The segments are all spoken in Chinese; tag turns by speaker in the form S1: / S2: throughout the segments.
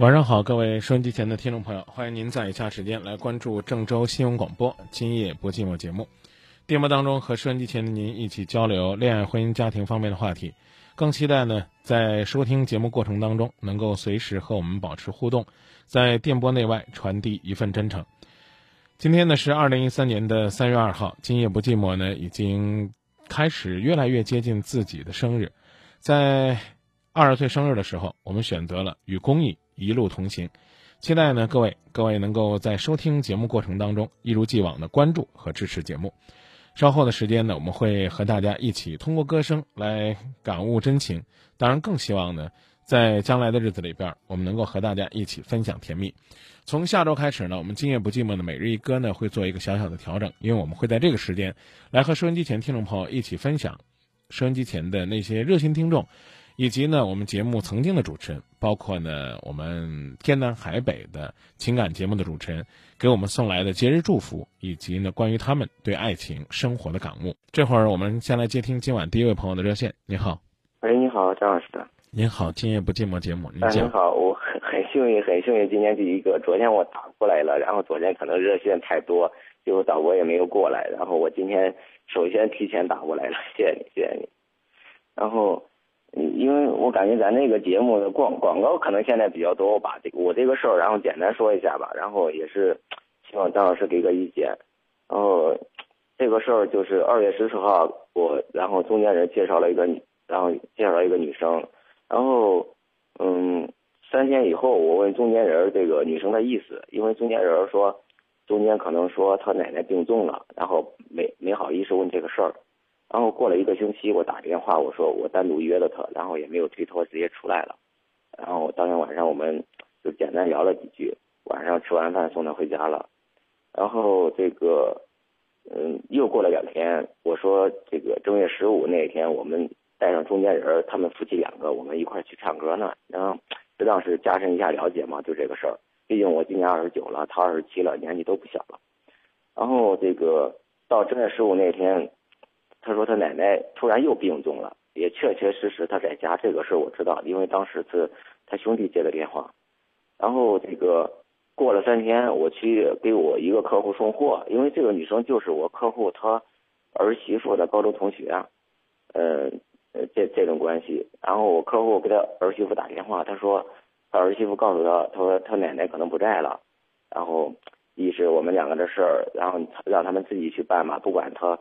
S1: 晚上好，各位收音机前的听众朋友，欢迎您在以下时间来关注郑州新闻广播《今夜不寂寞》节目。电波当中和收音机前的您一起交流恋爱、婚姻、家庭方面的话题，更期待呢在收听节目过程当中能够随时和我们保持互动，在电波内外传递一份真诚。今天呢是二零一三年的三月二号，《今夜不寂寞》呢已经开始越来越接近自己的生日，在二十岁生日的时候，我们选择了与公益。一路同行，期待呢各位各位能够在收听节目过程当中一如既往的关注和支持节目。稍后的时间呢，我们会和大家一起通过歌声来感悟真情。当然，更希望呢，在将来的日子里边，我们能够和大家一起分享甜蜜。从下周开始呢，我们今夜不寂寞的每日一歌呢会做一个小小的调整，因为我们会在这个时间来和收音机前听众朋友一起分享收音机前的那些热心听众。以及呢，我们节目曾经的主持人，包括呢我们天南海北的情感节目的主持人，给我们送来的节日祝福，以及呢关于他们对爱情生活的感悟。这会儿我们先来接听今晚第一位朋友的热线。你好，
S2: 喂，你好，张老师的。
S1: 您好，今夜不寂寞节目，您
S2: 好，我很很幸运，很幸运，今天第一个。昨天我打过来了，然后昨天可能热线太多，结果导播也没有过来，然后我今天首先提前打过来了，谢谢你，谢谢你。然后。因为我感觉咱那个节目的广广告可能现在比较多，我把这个我这个事儿，然后简单说一下吧，然后也是希望张老师给个意见。然后这个事儿就是二月十四号，我然后中间人介绍了一个女，然后介绍了一个女生，然后嗯，三天以后我问中间人这个女生的意思，因为中间人说中间可能说她奶奶病重了，然后没没好意思问这个事儿。然后过了一个星期，我打电话，我说我单独约了他，然后也没有推脱，直接出来了。然后当天晚上我们就简单聊了几句，晚上吃完饭送他回家了。然后这个，嗯，又过了两天，我说这个正月十五那天，我们带上中间人，他们夫妻两个，我们一块去唱歌呢。然后适当是加深一下了解嘛，就这个事儿。毕竟我今年二十九了，他二十七了，年纪都不小了。然后这个到正月十五那天。他说他奶奶突然又病重了，也确确实实他在家这个事儿我知道，因为当时是他兄弟接的电话。然后这个过了三天，我去给我一个客户送货，因为这个女生就是我客户他儿媳妇的高中同学啊，呃这这种关系。然后我客户给他儿媳妇打电话，他说他儿媳妇告诉他，他说他奶奶可能不在了，然后一是我们两个的事儿，然后让他们自己去办嘛，不管他。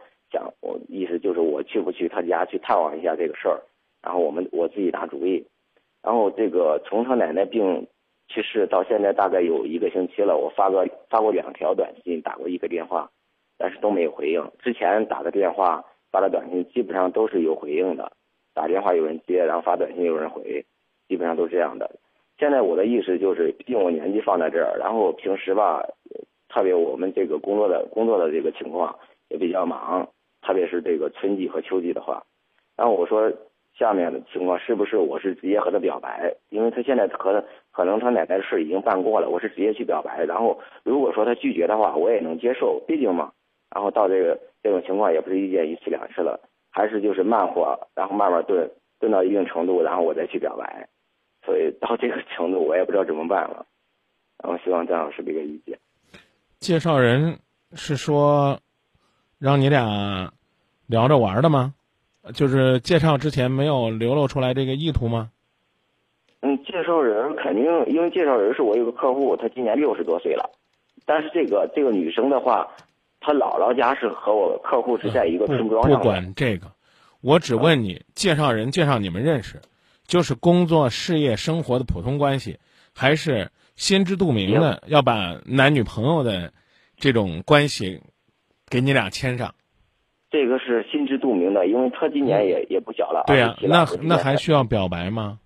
S2: 就是我去不去他家去探望一下这个事儿，然后我们我自己打主意，然后这个从他奶奶病去世到现在大概有一个星期了，我发个发过两条短信，打过一个电话，但是都没有回应。之前打的电话发的短信基本上都是有回应的，打电话有人接，然后发短信有人回，基本上都是这样的。现在我的意思就是，毕竟我年纪放在这儿，然后平时吧，特别我们这个工作的工作的这个情况也比较忙。特别是这个春季和秋季的话，然后我说下面的情况是不是我是直接和他表白？因为他现在可可能他奶奶的事已经办过了，我是直接去表白。然后如果说他拒绝的话，我也能接受，毕竟嘛。然后到这个这种情况也不是一件一次两次了，还是就是慢火，然后慢慢炖炖到一定程度，然后我再去表白。所以到这个程度，我也不知道怎么办了。然后希望张老师给个意见。
S1: 介绍人是说。让你俩聊着玩的吗？就是介绍之前没有流露出来这个意图吗？
S2: 嗯，介绍人肯定，因为介绍人是我一个客户，他今年六十多岁了。但是这个这个女生的话，她他姥姥家是和我客户是在一个村庄
S1: 不
S2: 上的。
S1: 管这个，我只问你，介绍人介绍你们认识，就是工作、事业、生活的普通关系，还是心知肚明的要把男女朋友的这种关系给你俩牵上？
S2: 这个是心知肚明的，因为他今年也、也不小了。
S1: 对呀、
S2: 27了
S1: 那那还需要表白吗？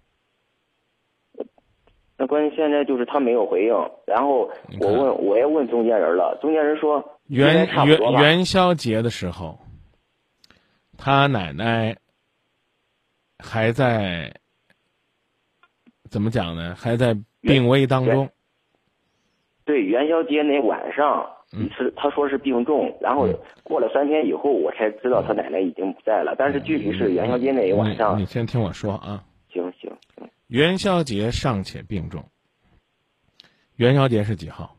S2: 那关键现在就是他没有回应，然后我问我也问中间人了，中间人说
S1: 元元。元宵节的时候，他奶奶还在怎么讲呢？还在病危当中。
S2: 对元宵节那晚上
S1: 嗯
S2: 是他说是病重，然后过了三天以后我才知道他奶奶已经不在了，但是具体是元宵节那一晚上
S1: 你，先听我说啊。
S2: 行行行，
S1: 元宵节尚且病重。元宵节是几号？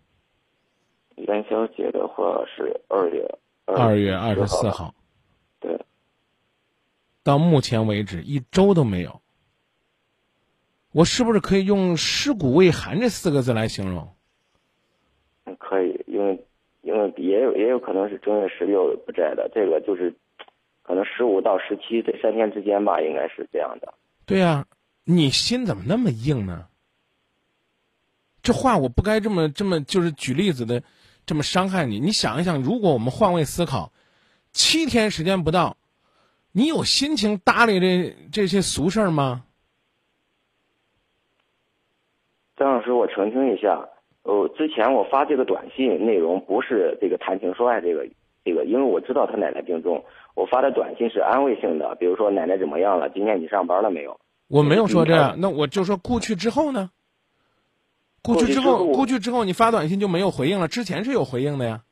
S2: 元宵节的话是二月
S1: 二月二十四
S2: 号，对，
S1: 到目前为止一周都没有。我是不是可以用“尸骨未寒”这四个字来形容？
S2: 嗯可以，有也有可能是正月十六不在的，这个就是可能十五到十七这三天之间吧，应该是这样的。
S1: 对呀、你心怎么那么硬呢？这话我不该这么这么就是举例子的，这么伤害你。你想一想，如果我们换位思考，七天时间不到，你有心情搭理这这些俗事儿吗？
S2: 张老师，我澄清一下，呃，之前我发这个短信内容不是这个谈情说爱这个这个，因为我知道他奶奶病重，我发的短信是安慰性的，比如说奶奶怎么样了，今天你上班了没有？
S1: 我没有说这那我就说过去之后呢？过去之后，
S2: 过去之后
S1: 过去之后，你发短信就没有回应了，之前是有回应的呀。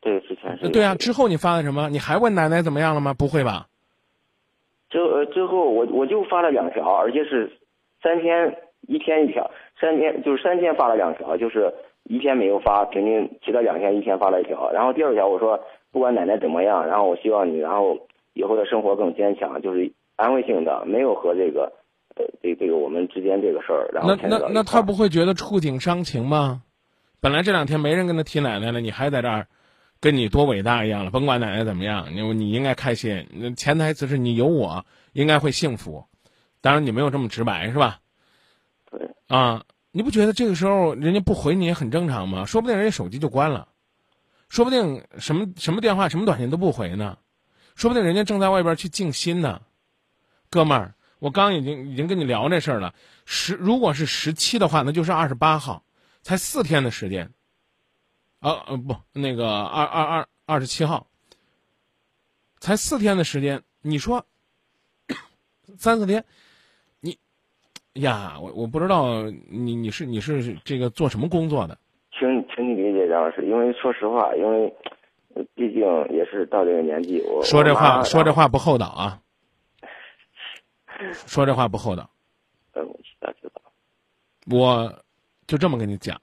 S2: 对，之前是
S1: 对
S2: 啊、
S1: 之后你发的什么？你还问奶奶怎么样了吗？不会吧？
S2: 之呃之后我我就发了两条，而且是三天一天一条，三天就是三天发了两条，就是一天没有发，平均其他两天一天发了一条。然后第二条我说不管奶奶怎么样，然后我希望你然后以后的生活更坚强，就是安慰性的，没有和这个呃这这个我们之间这个事儿。然后
S1: 那那那他不会觉得触景伤情吗？本来这两天没人跟他提奶奶了，你还在这儿，跟你多伟大一样了。甭管奶奶怎么样，你你应该开心。那潜台词是你有我，应该会幸福。当然你没有这么直白，是吧？
S2: 对
S1: 啊，你不觉得这个时候人家不回你也很正常吗？说不定人家手机就关了，说不定什么什么电话、什么短信都不回呢，说不定人家正在外边去静心呢。哥们儿，我刚已经已经跟你聊这事儿了。十如果是十七的话，那就是二十八号，才四天的时间。啊呃不，那个二二二二十七号，才四天的时间，你说 三四天，呀，我我不知道你你是你是这个做什么工作的？
S2: 请请你理解杨老师，因为说实话，因为呃毕竟也是到这个年纪，我
S1: 说这话说这话不厚道啊！说这话不厚道。
S2: 呃，我知道知道，
S1: 我就这么跟你讲，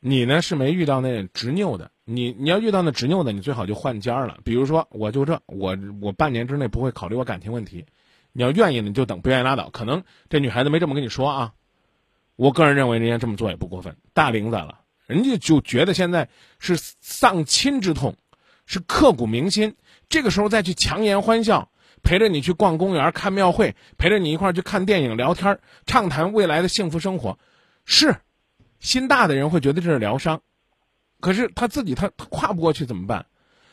S1: 你呢是没遇到那执拗的，你你要遇到那执拗的，你最好就换家儿了。比如说，我就这，我我半年之内不会考虑我感情问题，你要愿意呢你就等，不愿意拉倒。可能这女孩子没这么跟你说啊，我个人认为人家这么做也不过分，大龄仔了，人家就觉得现在是丧亲之痛，是刻骨铭心，这个时候再去强颜欢笑。陪着你去逛公园、看庙会，陪着你一块儿去看电影、聊天、畅谈未来的幸福生活，是心大的人会觉得这是疗伤，可是他自己他他跨不过去怎么办？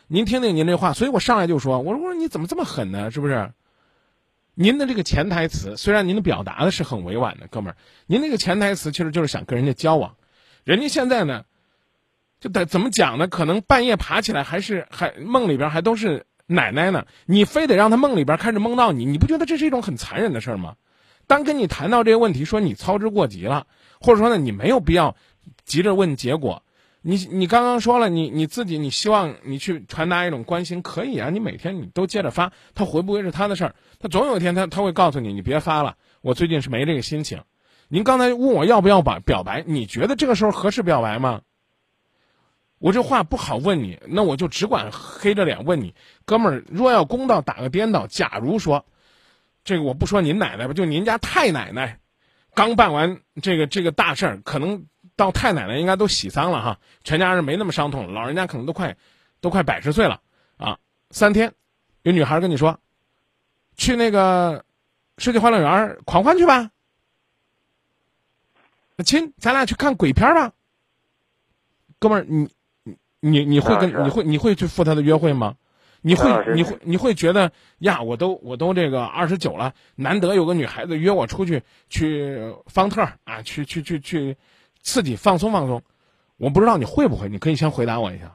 S1: 您听听您这话，所以我上来就说，我说我说你怎么这么狠呢？是不是？您的这个潜台词，虽然您的表达的是很委婉的，哥们儿，您那个潜台词其实就是想跟人家交往，人家现在呢，就得怎么讲呢？可能半夜爬起来还是还梦里边还都是奶奶呢，你非得让他梦里边开始梦到你，你不觉得这是一种很残忍的事儿吗？当跟你谈到这个问题，说你操之过急了，或者说呢，你没有必要急着问结果。你你刚刚说了，你你自己你希望你去传达一种关心，可以啊，你每天你都接着发，他回不回是他的事儿，他总有一天他他会告诉你，你别发了，我最近是没这个心情。您刚才问我要不要表表白，你觉得这个时候合适表白吗？我这话不好问你，那我就只管黑着脸问你，哥们儿，若要公道打个颠倒，假如说，这个我不说您奶奶吧，就您家太奶奶，刚办完这个这个大事儿，可能到太奶奶应该都喜丧了哈，全家人没那么伤痛，老人家可能都快都快百十岁了啊。三天，有女孩跟你说，去那个世纪欢乐园狂欢去吧。亲，咱俩去看鬼片吧。哥们儿，你你你你会跟你会你会去赴他的约会吗？你会你会你会觉得呀，我都我都这个二十九了，难得有个女孩子约我出去去方特啊，去去去去刺激放松放松。我不知道你会不会，你可以先回答我一下。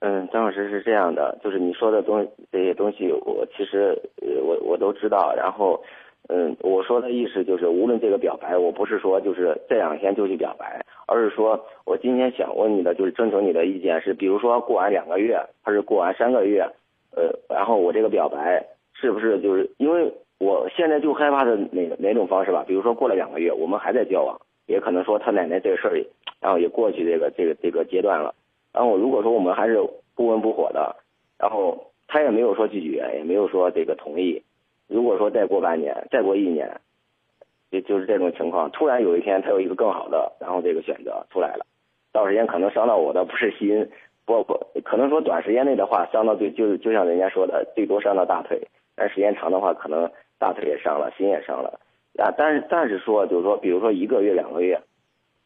S2: 嗯，张老师是这样的，就是你说的东这些东西，我其实呃我我都知道，然后。嗯，我说的意思就是，无论这个表白，我不是说就是这两天就去表白，而是说我今天想问你的，就是征求你的意见，是比如说过完两个月，还是过完三个月，呃，然后我这个表白是不是就是因为我现在就害怕的哪哪种方式吧？比如说过了两个月，我们还在交往，也可能说他奶奶这个事儿，然后也过去这个这个这个阶段了，然后如果说我们还是不温不火的，然后他也没有说拒绝，也没有说这个同意。如果说再过半年，再过一年，也就是这种情况，突然有一天他有一个更好的，然后这个选择出来了，到时间可能伤到我的不是心，不不，可能说短时间内的话伤到最就就像人家说的，最多伤到大腿，但时间长的话，可能大腿也伤了，心也伤了啊。但是但是说就是说，比如说一个月两个月，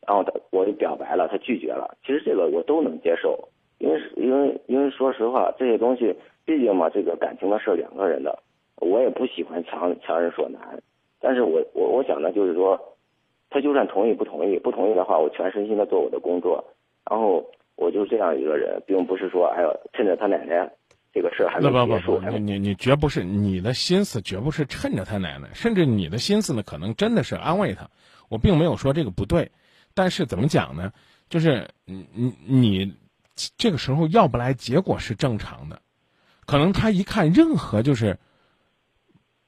S2: 然后他我就表白了，他拒绝了，其实这个我都能接受，因为因为因为说实话，这些东西毕竟嘛，这个感情的事两个人的。我也不喜欢强强人所难，但是我我我想呢，就是说，他就算同意不同意，不同意的话，我全身心的做我的工作，然后我就这样一个人，并不是说哎呦趁着他奶奶这个事儿还没结束，
S1: 你你你绝不是你的心思绝不是趁着他奶奶，甚至你的心思呢，可能真的是安慰他。我并没有说这个不对，但是怎么讲呢？就是你你你这个时候要不来，结果是正常的，可能他一看任何就是。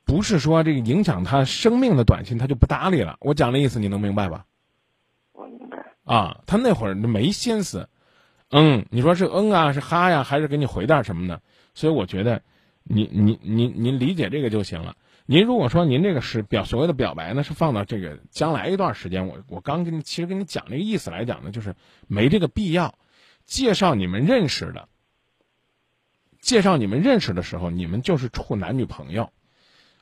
S1: 不是说这个影响他生命的短信，他就不搭理了。我讲的意思你能明白吧？
S2: 我明白。
S1: 啊，他那会儿没心思，嗯，你说是嗯啊，是哈呀，还是给你回点什么呢？所以我觉得，您您您您理解这个就行了。您如果说您这个是表所谓的表白呢，是放到这个将来一段时间，我我刚跟你其实跟你讲这个意思来讲呢，就是没这个必要。介绍你们认识的，介绍你们认识的时候，你们就是处男女朋友。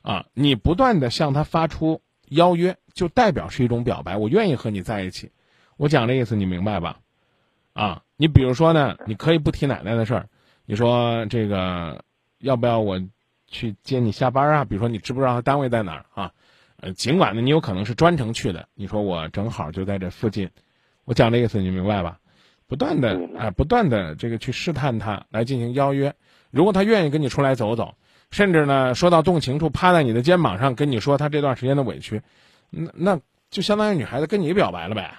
S1: 啊，你不断的向他发出邀约，就代表是一种表白，我愿意和你在一起。我讲这意思你明白吧？啊，你比如说呢，你可以不提奶奶的事儿，你说这个要不要我去接你下班啊？比如说你知不知道他单位在哪儿啊？呃，尽管呢你有可能是专程去的，你说我正好就在这附近，我讲这意思你明白吧？不断的啊，不断的这个去试探他来进行邀约，如果他愿意跟你出来走走。甚至呢，说到动情处，趴在你的肩膀上跟你说他这段时间的委屈，那那就相当于女孩子跟你表白了呗。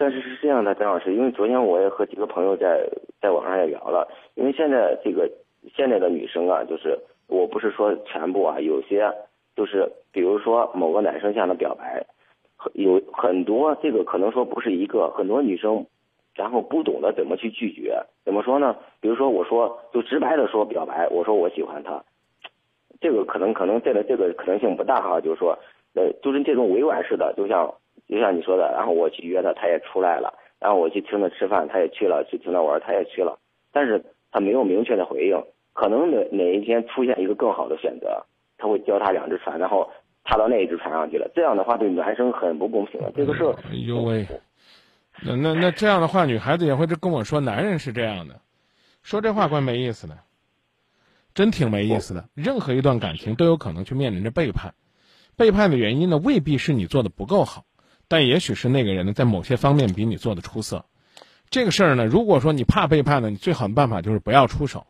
S2: 但是是这样的，张老师，因为昨天我也和几个朋友在在网上也聊了，因为现在这个现在的女生啊，就是我不是说全部啊，有些就是比如说某个男生向她表白，有很多这个可能说不是一个，很多女生。然后不懂得怎么去拒绝，怎么说呢？比如说，我说就直白的说表白，我说我喜欢他，这个可能可能这个这个可能性不大哈。就是说，呃，就是这种委婉式的，就像就像你说的，然后我去约他，他也出来了，然后我去请他吃饭，他也去了，去请他玩，他也去了，但是他没有明确的回应，可能哪哪一天出现一个更好的选择，他会脚踏两只船，然后踏到那一只船上去了，这样的话对男生很不公平的。这个事儿，
S1: 哎呦喂。那那那这样的话，女孩子也会跟我说，男人是这样的，说这话怪没意思的，真挺没意思的。任何一段感情都有可能去面临着背叛，背叛的原因呢，未必是你做的不够好，但也许是那个人呢，在某些方面比你做的出色。这个事儿呢，如果说你怕背叛呢，你最好的办法就是不要出手。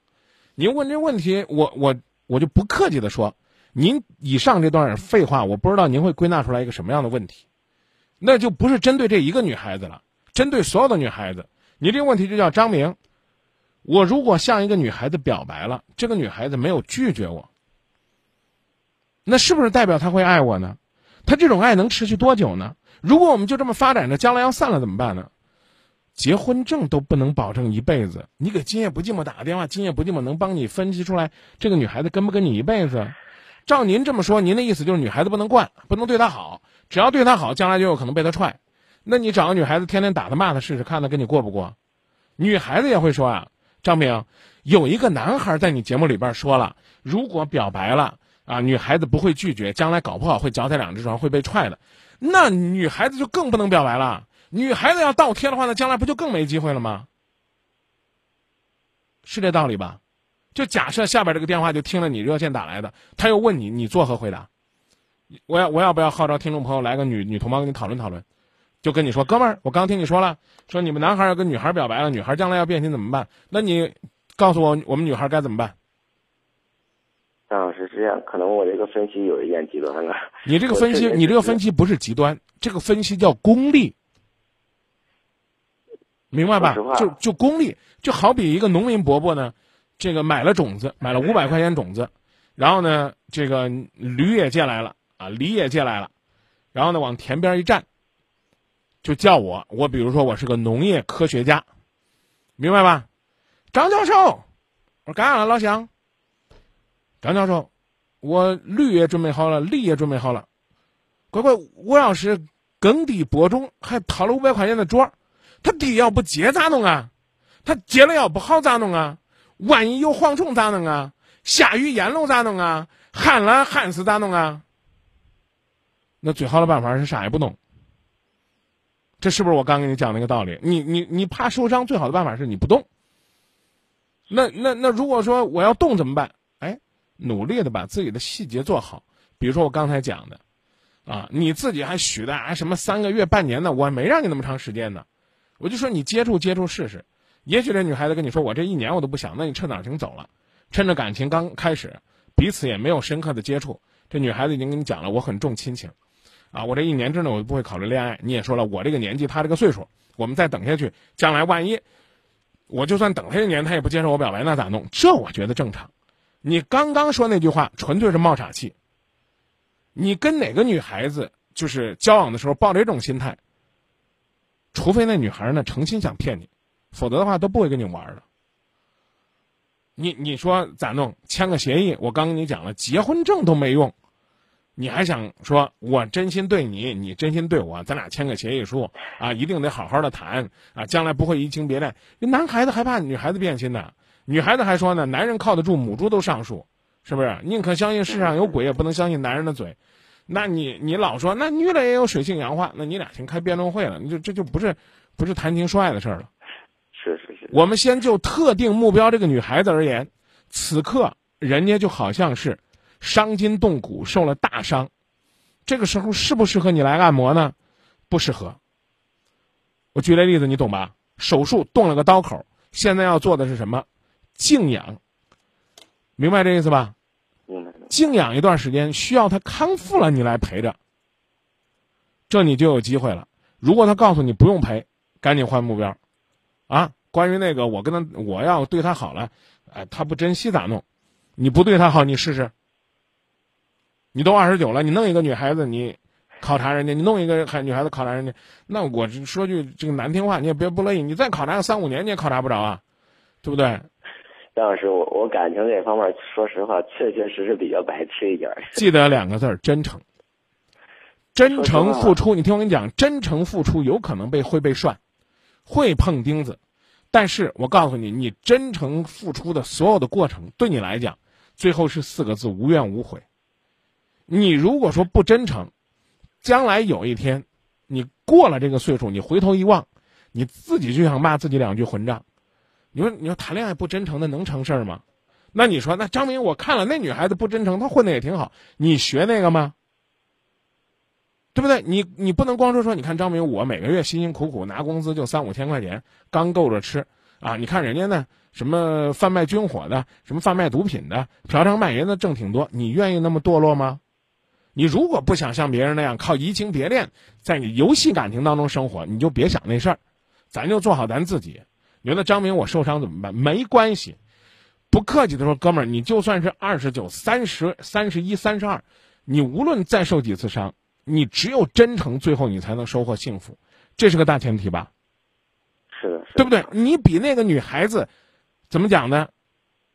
S1: 您问这问题，我我我就不客气的说，您以上这段废话，我不知道您会归纳出来一个什么样的问题，那就不是针对这一个女孩子了。针对所有的女孩子，你这个问题就叫张明。我如果向一个女孩子表白了，这个女孩子没有拒绝我，那是不是代表她会爱我呢？她这种爱能持续多久呢？如果我们就这么发展着，将来要散了怎么办呢？结婚证都不能保证一辈子。你给今夜不寂寞打个电话，今夜不寂寞能帮你分析出来这个女孩子跟不跟你一辈子？照您这么说，您的意思就是女孩子不能惯，不能对她好，只要对她好，将来就有可能被她踹。那你找个女孩子天天打她骂她试试，看她跟你过不过？女孩子也会说啊，张明，有一个男孩在你节目里边说了，如果表白了啊，女孩子不会拒绝，将来搞不好会脚踩两只船，会被踹的。那女孩子就更不能表白了。女孩子要倒贴的话，那将来不就更没机会了吗？是这道理吧？就假设下边这个电话就听了你热线打来的，他又问你，你作何回答？我要我要不要号召听众朋友来个女女同胞跟你讨论讨论？就跟你说，哥们儿，我刚听你说了，说你们男孩要跟女孩表白了，女孩将来要变心怎么办？那你告诉我，我们女孩该怎么办？
S2: 张老师是这样，可能我这个分析有一点极端了。
S1: 你这个分析，你这个分析不是极端，这个分析叫功利，明白吧？就就功利，就好比一个农民伯伯呢，这个买了种子，买了五百块钱种子，然后呢，这个驴也借来了啊，梨也借来了，然后呢，往田边一站。就叫我，我比如说我是个农业科学家，明白吧？张教授，我说干啥了，老乡？张教授，我驴也准备好了，梨也准备好了。乖乖，我要是耕地播种，还掏了五百块钱的桌，他地要不接咋弄啊？他接了要不好咋弄啊？万一有蝗虫咋弄啊？下雨淹了咋弄啊？旱了旱死咋弄啊？那最好的办法是啥也不弄。这是不是我刚跟你讲那个道理？你你你怕受伤，最好的办法是你不动。那那那如果说我要动怎么办？努力的把自己的细节做好。比如说我刚才讲的，啊，你自己还许的啊什么三个月、半年的，我没让你那么长时间呢。我就说你接触接触试试，也许这女孩子跟你说我这一年我都不想，那你趁早请走了，趁着感情刚开始，彼此也没有深刻的接触，这女孩子已经跟你讲了，我很重亲情。啊，我这一年之内我就不会考虑恋爱。你也说了，我这个年纪，他这个岁数，我们再等下去，将来万一，我就算等他一年，他也不接受我表白，那咋弄？这我觉得正常。你刚刚说那句话纯粹是冒傻气。你跟哪个女孩子就是交往的时候抱着这种心态，除非那女孩呢诚心想骗你，否则的话都不会跟你玩的。你你说咋弄？签个协议？我刚跟你讲了，结婚证都没用。你还想说，我真心对你，你真心对我，咱俩签个协议书啊，一定得好好的谈啊，将来不会移情别恋。男孩子害怕女孩子变心的，女孩子还说呢，男人靠得住，母猪都上树，是不是？宁可相信世上有鬼，也不能相信男人的嘴。那你你老说那女的也有水性杨花，那你俩先开辩论会了，你就这就不是不是谈情说爱的事儿了。
S2: 是是是。
S1: 我们先就特定目标这个女孩子而言，此刻人家就好像是。伤筋动骨，受了大伤，这个时候适不适合你来按摩呢？不适合。我举个例子，你懂吧？手术动了个刀口，现在要做的是什么？静养。明白这意思吧？
S2: 明白。
S1: 静养一段时间，需要他康复了，你来陪着，这你就有机会了。如果他告诉你不用陪，赶紧换目标。啊，关于那个，我跟他，我要对他好了，哎，他不珍惜咋弄？你不对他好，你试试。你都二十九了，你弄一个女孩子，你考察人家，你弄一个孩女孩子考察人家，那我说句这个难听话，你也别不乐意，你再考察个三五年，你也考察不着啊，对不对？
S2: 张老师，我我感情这方面，说实话，确确实实比较白痴一点。
S1: 记得两个字儿：真诚。真诚付出，你听我跟你讲，真诚付出有可能被会被涮，会碰钉子，但是我告诉你，你真诚付出的所有的过程，对你来讲，最后是四个字：无怨无悔。你如果说不真诚，将来有一天，你过了这个岁数，你回头一望，你自己就想骂自己两句混账。你说，你说谈恋爱不真诚，的能成事儿吗？那你说，那张明，我看了那女孩子不真诚，她混的也挺好，你学那个吗？对不对？你你不能光说说，你看张明，我每个月辛辛苦苦拿工资就三五千块钱，刚够着吃啊！你看人家呢，什么贩卖军火的，什么贩卖毒品的，嫖娼卖淫的挣挺多，你愿意那么堕落吗？你如果不想像别人那样靠移情别恋，在你游戏感情当中生活，你就别想那事儿，咱就做好咱自己。觉得张明我受伤怎么办？没关系，不客气的说，哥们儿，你就算是二十九、三十、三十一、三十二，你无论再受几次伤，你只有真诚，最后你才能收获幸福，这是个大前提吧？
S2: 是的，
S1: 对不对？你比那个女孩子，怎么讲呢？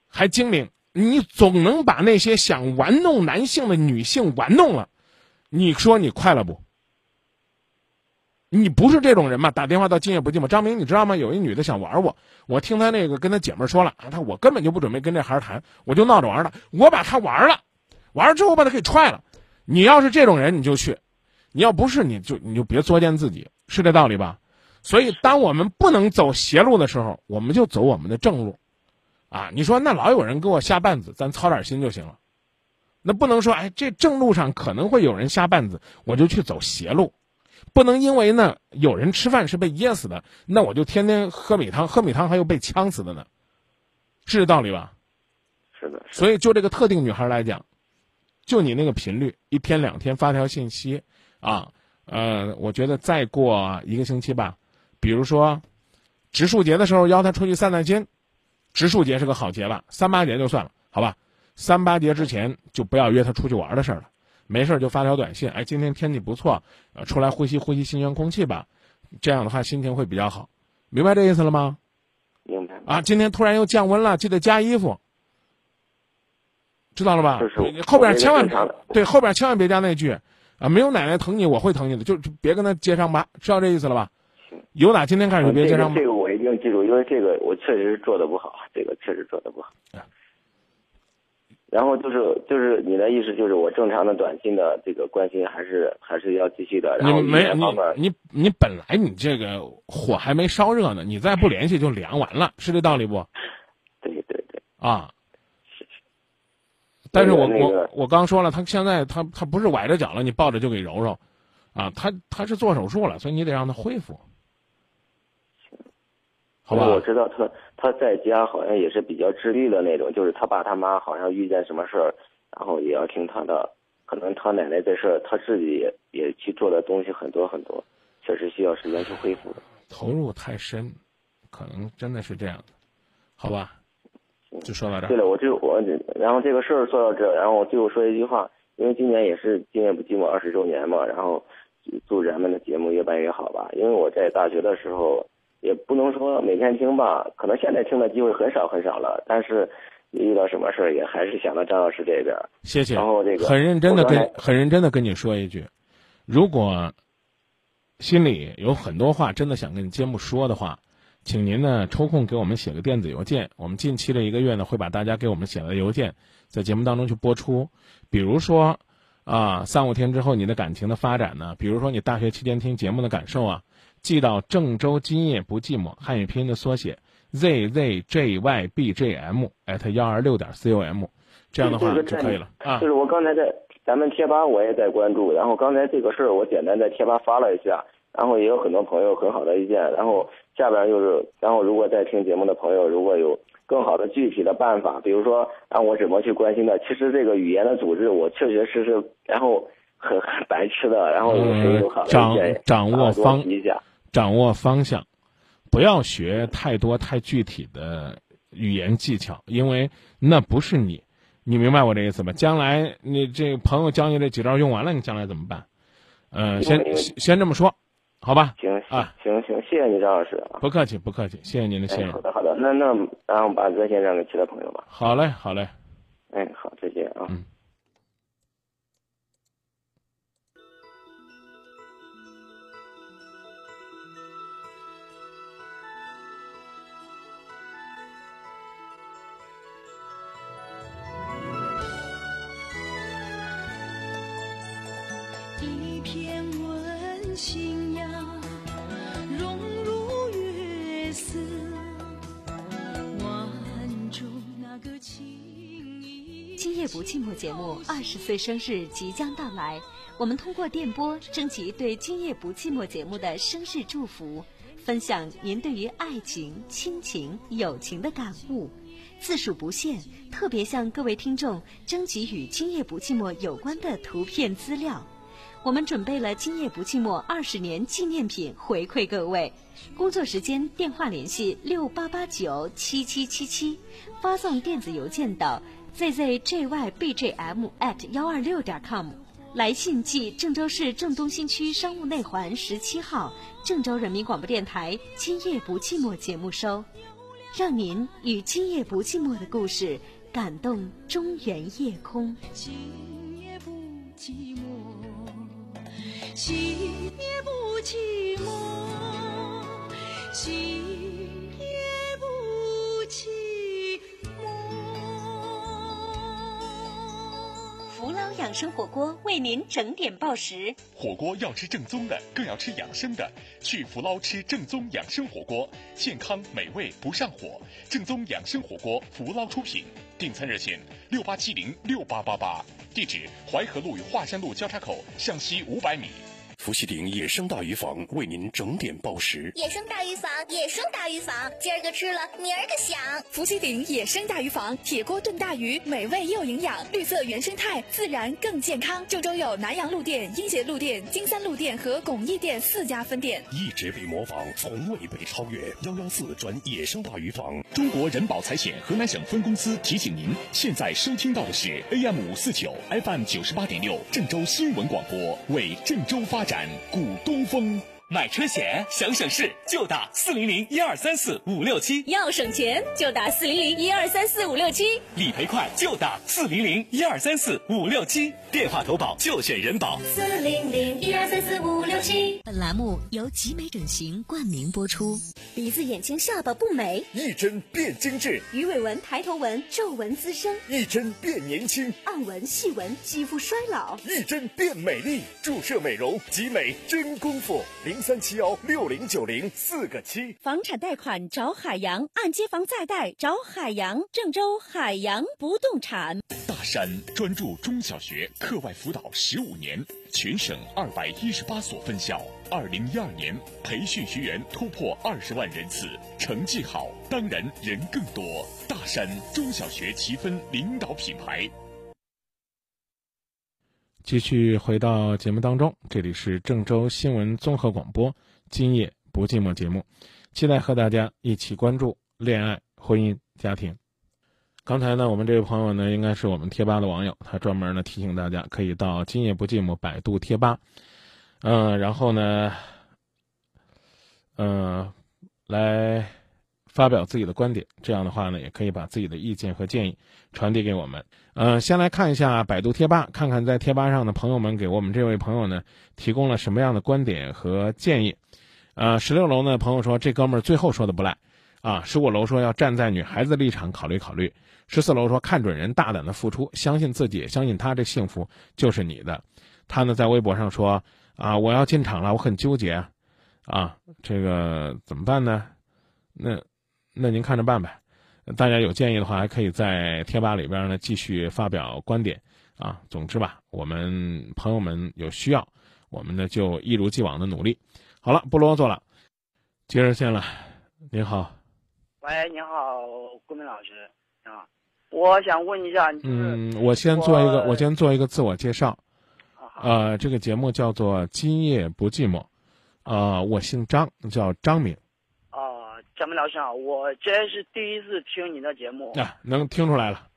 S1: 还精明。你总能把那些想玩弄男性的女性玩弄了，你说你快乐不？你不是这种人吗？打电话到今夜不寂寞，张明，你知道吗？有一女的想玩我，我听她那个跟她姐们说了，她我根本就不准备跟这孩儿谈，我就闹着玩的，我把她玩了，玩了之后把她给踹了。你要是这种人，你就去；你要不是，你就你就别作践自己，是这道理吧？所以，当我们不能走邪路的时候，我们就走我们的正路，啊！你说那老有人给我下绊子，咱操点心就行了。那不能说，哎，这正路上可能会有人下绊子，我就去走邪路，不能因为呢有人吃饭是被噎死的，那我就天天喝米汤，喝米汤还有被呛死的呢，是这道理吧？
S2: 是的。
S1: 所以，就这个特定女孩来讲，就你那个频率，一天两天发条信息，啊，呃，我觉得再过一个星期吧。比如说，植树节的时候邀她出去散散心，植树节是个好节吧？三八节就算了，好吧？三八节之前就不要约她出去玩的事儿了，没事就发条短信，哎，今天天气不错，呃，出来呼吸呼吸新鲜空气吧，这样的话心情会比较好，明白这意思了吗？
S2: 明白。
S1: 啊，今天突然又降温了，记得加衣服，知道了吧？后边千万对后边千万别加那句，啊，没有奶奶疼你，我会疼你的，就别跟他接上吧，知道这意思了吧？有打今天开始就别接上
S2: 这个我一定记住，因为这个我确实做的不好，这个确实做的不好。然后就是就是你的意思就是我正常的短信的这个关心还是还是要继续的。
S1: 你没你你你本来你这个火还没烧热呢，你再不联系就凉完了，是这道理不？
S2: 对对对。
S1: 啊。但是我我我刚说了，他现在他他不是崴着脚了，你抱着就给揉揉，啊，他他是做手术了，所以你得让他恢复。好吧，
S2: 我知道他他在家好像也是比较自律的那种，就是他爸他妈好像遇见什么事儿，然后也要听他的。可能他奶奶这事儿，他自己也也去做的东西很多很多，确实需要时间去恢复的。
S1: 投入太深，可能真的是这样的，好吧？就说到这。
S2: 对了，我就我然后这个事儿说到这，然后我最后说一句话，因为今年也是今年不寂寞二十周年嘛，然后祝咱们的节目越办越好吧。因为我在大学的时候。也不能说每天听吧，可能现在听的机会很少很少了。但是遇到什么事儿，也还是想到张老师这边。
S1: 谢谢。
S2: 然后这个
S1: 很认真的跟很认真的跟你说一句，如果心里有很多话真的想跟你节目说的话，请您呢抽空给我们写个电子邮件。我们近期的一个月呢，会把大家给我们写的邮件在节目当中去播出。比如说啊，三五天之后你的感情的发展呢？比如说你大学期间听节目的感受啊？寄到郑州今夜不寂寞汉语拼音的缩写 z z j y b j m at 幺二六点 c o m，这样的话就可以了啊。
S2: 就是我刚才在咱们贴吧我也在关注，然后刚才这个事儿我简单在贴吧发了一下，然后也有很多朋友很好的意见，然后下边就是，然后如果在听节目的朋友如果有更好的具体的办法，比如说让我怎么去关心的，其实这个语言的组织我确确实实，然后很很白痴的，然后有谁有好的
S1: 意见，掌握方一下。掌握方向，不要学太多太具体的语言技巧，因为那不是你。你明白我这意思吧？将来你这朋友教你这几招用完了，你将来怎么办？嗯，先先这么说，好吧？
S2: 行啊，行行，谢谢你，张老师。
S1: 不客气，不客气，谢谢您的信任。
S2: 好的，好的，那那然后把热线让给其他朋友吧。
S1: 好嘞，好嘞。
S2: 哎，好，再见啊。
S1: 嗯。
S3: 不寂寞节目二十岁生日即将到来，我们通过电波征集对今夜不寂寞节目的生日祝福，分享您对于爱情、亲情、友情的感悟，字数不限，特别向各位听众征集与今夜不寂寞有关的图片资料。我们准备了今夜不寂寞二十年纪念品回馈各位，工作时间电话联系六八八九七七七七，发送电子邮件到。Zzjybjm at 幺二六点 com，来信寄郑州市郑东新区商务内环十七号郑州人民广播电台《今夜不寂寞》节目收，让您与《今夜不寂寞》的故事感动中原夜空。今夜不寂寞，今夜不寂寞。今福捞养生火锅为您整点报时。
S4: 火锅要吃正宗的，更要吃养生的。去福捞吃正宗养生火锅，健康美味不上火。正宗养生火锅，福捞出品。订餐热线：六八七零六八八八。地址：淮河路与华山路交叉口向西五百米。
S5: 伏羲鼎野生大鱼坊为您整点报时。
S6: 野生大鱼坊，野生大鱼坊，今儿个吃了，明儿个想。
S7: 伏羲鼎野生大鱼坊，铁锅炖大鱼，美味又营养，绿色原生态，自然更健康。郑州有南阳路店、英杰路店、金三路店和巩义店四家分店，
S5: 一直被模仿，从未被超越。幺幺四转野生大鱼坊。
S4: 中国人保财险河南省分公司提醒您，现在收听到的是 AM 五四九 FM 九十八点六郑州新闻广播，为郑州发展。古东风，
S8: 买车险想省事就打四零零一二三四五六七，
S7: 要省钱就打四零零一二三四五六七，
S8: 理赔快就打四零零一二三四五六七，电话投保就选人保。
S6: 四零零一二三四五六七。
S3: 本栏目由集美整形冠名播出。
S6: 鼻子、眼睛、下巴不美，
S9: 一针变精致；
S6: 鱼尾纹、抬头纹、皱纹滋生，
S9: 一针变年轻；
S6: 暗纹、细纹、肌肤衰老，
S9: 一针变美丽。注射美容，集美真功夫。零三七幺六零九零四个七。
S7: 房产贷款找海洋，按揭房再贷找海洋。郑州海洋不动产。
S4: 大山专注中小学课外辅导十五年，全省二百一十八所分校。二零一二年培训学员突破二十万人次，成绩好，当然人更多。大山中小学积分领导品牌。
S1: 继续回到节目当中，这里是郑州新闻综合广播《今夜不寂寞》节目，期待和大家一起关注恋爱、婚姻、家庭。刚才呢，我们这位朋友呢，应该是我们贴吧的网友，他专门呢提醒大家可以到“今夜不寂寞”百度贴吧，嗯，然后呢，嗯，来发表自己的观点。这样的话呢，也可以把自己的意见和建议传递给我们。呃，先来看一下百度贴吧，看看在贴吧上的朋友们给我们这位朋友呢提供了什么样的观点和建议。呃，十六楼呢朋友说这哥们儿最后说的不赖，啊，十五楼说要站在女孩子立场考虑考虑，十四楼说看准人，大胆的付出，相信自己，相信他，这幸福就是你的。他呢在微博上说啊，我要进场了，我很纠结，啊，这个怎么办呢？那那您看着办呗。大家有建议的话，还可以在贴吧里边呢继续发表观点啊。总之吧，我们朋友们有需要，我们呢就一如既往的努力。好了，不啰嗦了，接热线了。您好，
S10: 喂，你好，郭明老师，你好，我想问一下，
S1: 嗯，我先做一个，我先做一个自我介绍。呃，这个节目叫做《今夜不寂寞》，呃，我姓张，叫张敏。
S10: 张明老师好，我真是第一次听你的节目，
S1: 啊，能听出来了。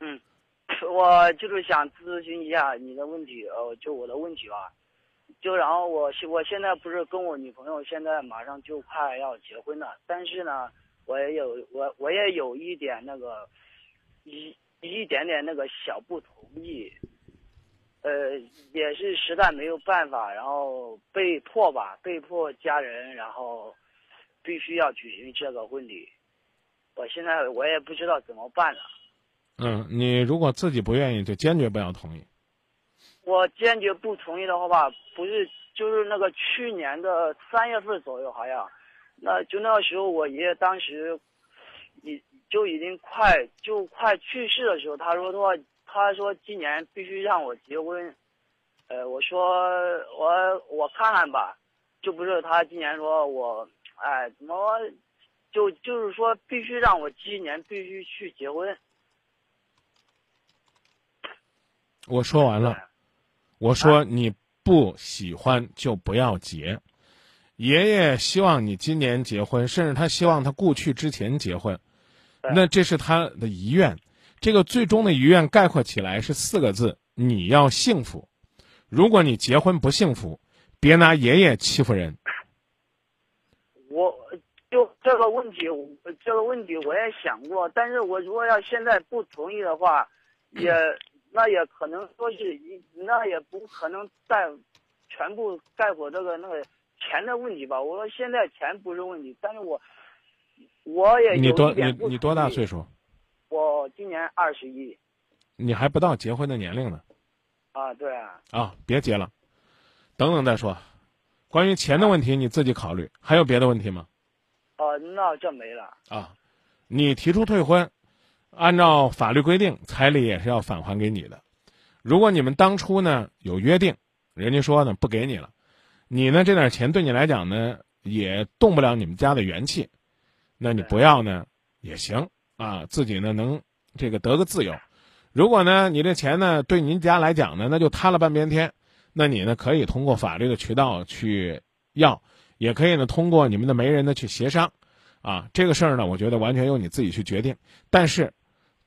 S10: 嗯，我就是想咨询一下你的问题，呃，就我的问题吧。就然后我现我现在不是跟我女朋友现在马上就快要结婚了，但是呢，我也有我我也有一点那个一一点点那个小不同意，呃，也是实在没有办法，然后被迫吧，被迫家人，然后。必须要举行这个婚礼，我现在我也不知道怎么办了。
S1: 嗯，你如果自己不愿意，就坚决不要同意。
S10: 我坚决不同意的话吧，不是就是那个去年的三月份左右，好像，那就那个时候我爷爷当时，已就已经快就快去世的时候，他说的话，他说今年必须让我结婚，呃，我说我我看看吧，就不是他今年说我。哎，怎么就就是说必须让我今年必须去结婚？
S1: 我说完了，我说你不喜欢就不要结。爷爷希望你今年结婚，甚至他希望他故去之前结婚，那这是他的遗愿。这个最终的遗愿概括起来是四个字：你要幸福。如果你结婚不幸福，别拿爷爷欺负人。
S10: 这个问题，这个问题我也想过，但是我如果要现在不同意的话，也那也可能说是，那也不可能在全部概括这个那个钱的问题吧。我说现在钱不是问题，但是我我也
S1: 你多你你多大岁数？
S10: 我今年二十一
S1: 你还不到结婚的年龄呢
S10: 啊，对啊，
S1: 啊！别结了，等等再说。关于钱的问题你自己考虑，还有别的问题吗？
S10: 哦、那这没了。
S1: 啊，你提出退婚，按照法律规定，彩礼也是要返还给你的。如果你们当初呢有约定，人家说呢不给你了，你呢这点钱对你来讲呢也动不了你们家的元气，那你不要呢也行啊，自己呢能这个得个自由。如果呢你这钱呢对您家来讲呢那就塌了半边天，那你呢可以通过法律的渠道去要，也可以呢通过你们的媒人呢去协商。啊，这个事儿呢，我觉得完全由你自己去决定，但是，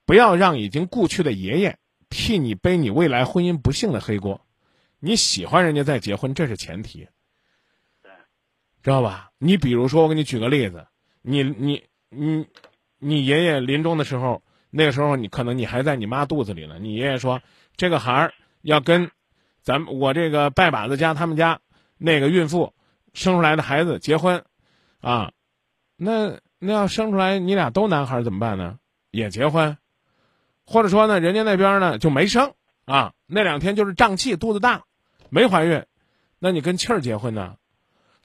S1: 不要让已经故去的爷爷替你背你未来婚姻不幸的黑锅。你喜欢人家再结婚，这是前提，对知道吧？你比如说，我给你举个例子，你你你你爷爷临终的时候，那个时候你可能你还在你妈肚子里呢，你爷爷说这个孩儿要跟咱们我这个拜把子家他们家那个孕妇生出来的孩子结婚，啊。那那要生出来你俩都男孩怎么办呢？也结婚，或者说呢，人家那边呢就没生啊，那两天就是胀气，肚子大，没怀孕，那你跟气儿结婚呢？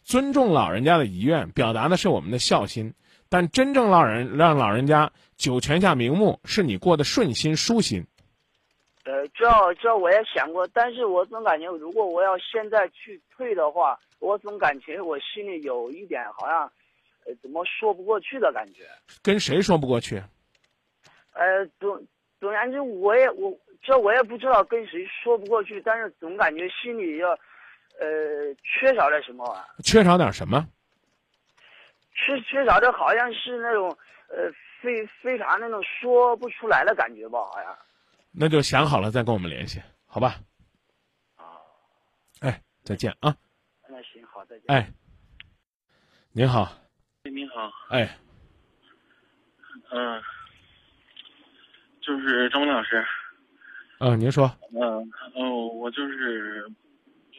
S1: 尊重老人家的遗愿，表达的是我们的孝心，但真正老人让老人家九泉下瞑目，是你过得顺心舒心。
S10: 呃，这这我也想过，但是我总感觉，如果我要现在去退的话，我总感觉我心里有一点好像。呃，怎么说不过去的感觉？
S1: 跟谁说不过去？
S10: 呃，总总而言之我也我这我也不知道跟谁说不过去，但是总感觉心里要呃缺少点什么啊？
S1: 缺少点什么？
S10: 缺缺少的好像是那种呃非非常那种说不出来的感觉吧，好像。
S1: 那就想好了再跟我们联系，好吧？
S10: 啊。
S1: 哎，再见啊！
S10: 那行，好，再见。
S1: 哎，您好。
S11: 您好，
S1: 哎，
S11: 嗯、就是张文老师，
S1: 嗯、您说，
S11: 嗯、哦，我就是，